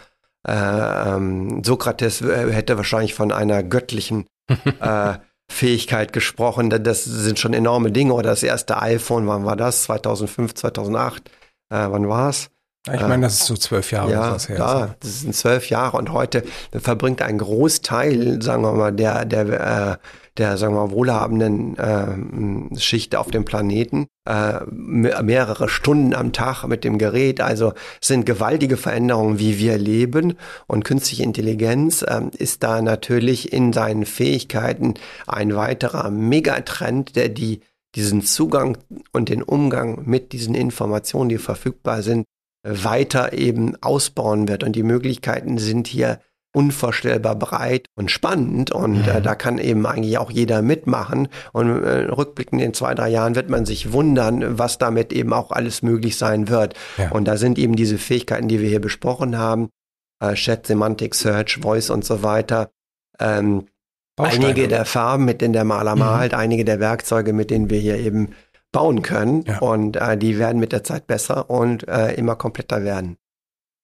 äh, ähm, Sokrates äh, hätte wahrscheinlich von einer göttlichen äh, Fähigkeit gesprochen. Das sind schon enorme Dinge. Oder das erste iPhone, wann war das? 2005, 2008? Äh, wann war es? Ich meine, das ist so zwölf Jahre ja, was her. Ja, das sind zwölf Jahre und heute verbringt ein Großteil, sagen wir mal, der, der, äh, der sagen wir mal, wohlhabenden äh, Schicht auf dem Planeten äh, mehrere Stunden am Tag mit dem Gerät. Also sind gewaltige Veränderungen, wie wir leben. Und künstliche Intelligenz äh, ist da natürlich in seinen Fähigkeiten ein weiterer Megatrend, der die diesen Zugang und den Umgang mit diesen Informationen, die verfügbar sind, weiter eben ausbauen wird. Und die Möglichkeiten sind hier unvorstellbar breit und spannend und äh, mhm. äh, da kann eben eigentlich auch jeder mitmachen und äh, rückblickend in zwei, drei Jahren wird man sich wundern, was damit eben auch alles möglich sein wird. Ja. Und da sind eben diese Fähigkeiten, die wir hier besprochen haben, äh, Chat, Semantic Search, Voice und so weiter, ähm, einige der Farben, mit denen der Maler mhm. malt, einige der Werkzeuge, mit denen wir hier eben bauen können. Ja. Und äh, die werden mit der Zeit besser und äh, immer kompletter werden.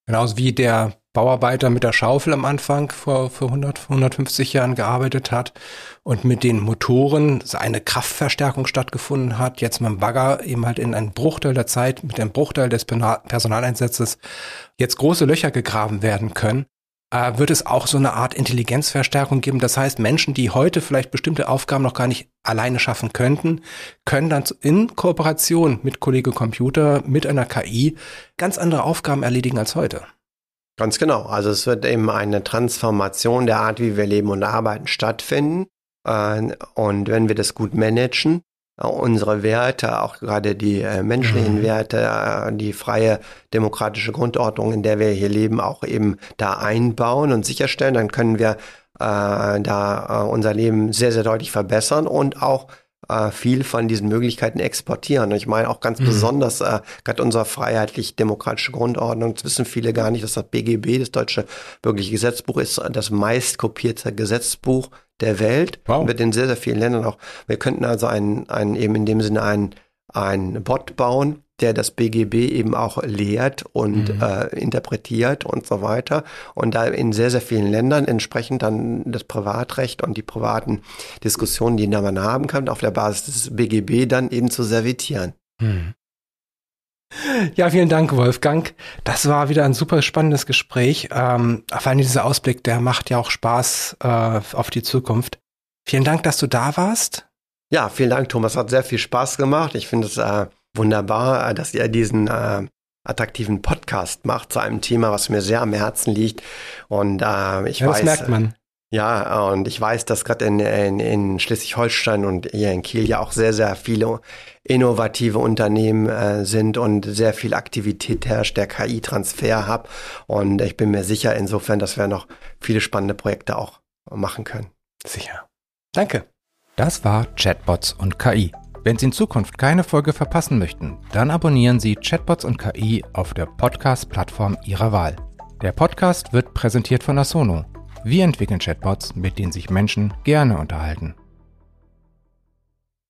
Genauso wie der Bauarbeiter mit der Schaufel am Anfang vor, vor 100, 150 Jahren gearbeitet hat und mit den Motoren eine Kraftverstärkung stattgefunden hat, jetzt mit dem Bagger eben halt in einem Bruchteil der Zeit, mit dem Bruchteil des Personaleinsatzes jetzt große Löcher gegraben werden können äh, wird es auch so eine Art Intelligenzverstärkung geben. Das heißt, Menschen, die heute vielleicht bestimmte Aufgaben noch gar nicht alleine schaffen könnten, können dann in Kooperation mit Kollege Computer, mit einer KI ganz andere Aufgaben erledigen als heute. Ganz genau. Also es wird eben eine Transformation der Art, wie wir leben und arbeiten, stattfinden. Äh, und wenn wir das gut managen, unsere Werte, auch gerade die äh, menschlichen mhm. Werte, äh, die freie demokratische Grundordnung, in der wir hier leben, auch eben da einbauen und sicherstellen, dann können wir äh, da äh, unser Leben sehr, sehr deutlich verbessern und auch äh, viel von diesen Möglichkeiten exportieren. Ich meine auch ganz mhm. besonders äh, gerade unsere freiheitlich-demokratische Grundordnung, das wissen viele gar nicht, dass das BGB, das deutsche bürgerliche Gesetzbuch, ist das meistkopierte Gesetzbuch der Welt. Wow. Wird in sehr, sehr vielen Ländern auch. Wir könnten also einen, einen eben in dem Sinne einen, einen Bot bauen, der das BGB eben auch lehrt und mhm. äh, interpretiert und so weiter. Und da in sehr, sehr vielen Ländern entsprechend dann das Privatrecht und die privaten Diskussionen, die man haben kann, auf der Basis des BGB dann eben zu servitieren. Mhm. Ja, vielen Dank, Wolfgang. Das war wieder ein super spannendes Gespräch. Ähm, vor allem dieser Ausblick, der macht ja auch Spaß äh, auf die Zukunft. Vielen Dank, dass du da warst. Ja, vielen Dank, Thomas. Hat sehr viel Spaß gemacht. Ich finde es äh, wunderbar, äh, dass ihr diesen äh, attraktiven Podcast macht zu einem Thema, was mir sehr am Herzen liegt. Und äh, ich ja, weiß. Das merkt man. Ja, und ich weiß, dass gerade in, in, in Schleswig-Holstein und hier in Kiel ja auch sehr, sehr viele innovative Unternehmen äh, sind und sehr viel Aktivität herrscht, der KI-Transfer-Hub. Und ich bin mir sicher insofern, dass wir noch viele spannende Projekte auch machen können. Sicher. Danke. Das war Chatbots und KI. Wenn Sie in Zukunft keine Folge verpassen möchten, dann abonnieren Sie Chatbots und KI auf der Podcast-Plattform Ihrer Wahl. Der Podcast wird präsentiert von Asono wir entwickeln Chatbots, mit denen sich Menschen gerne unterhalten.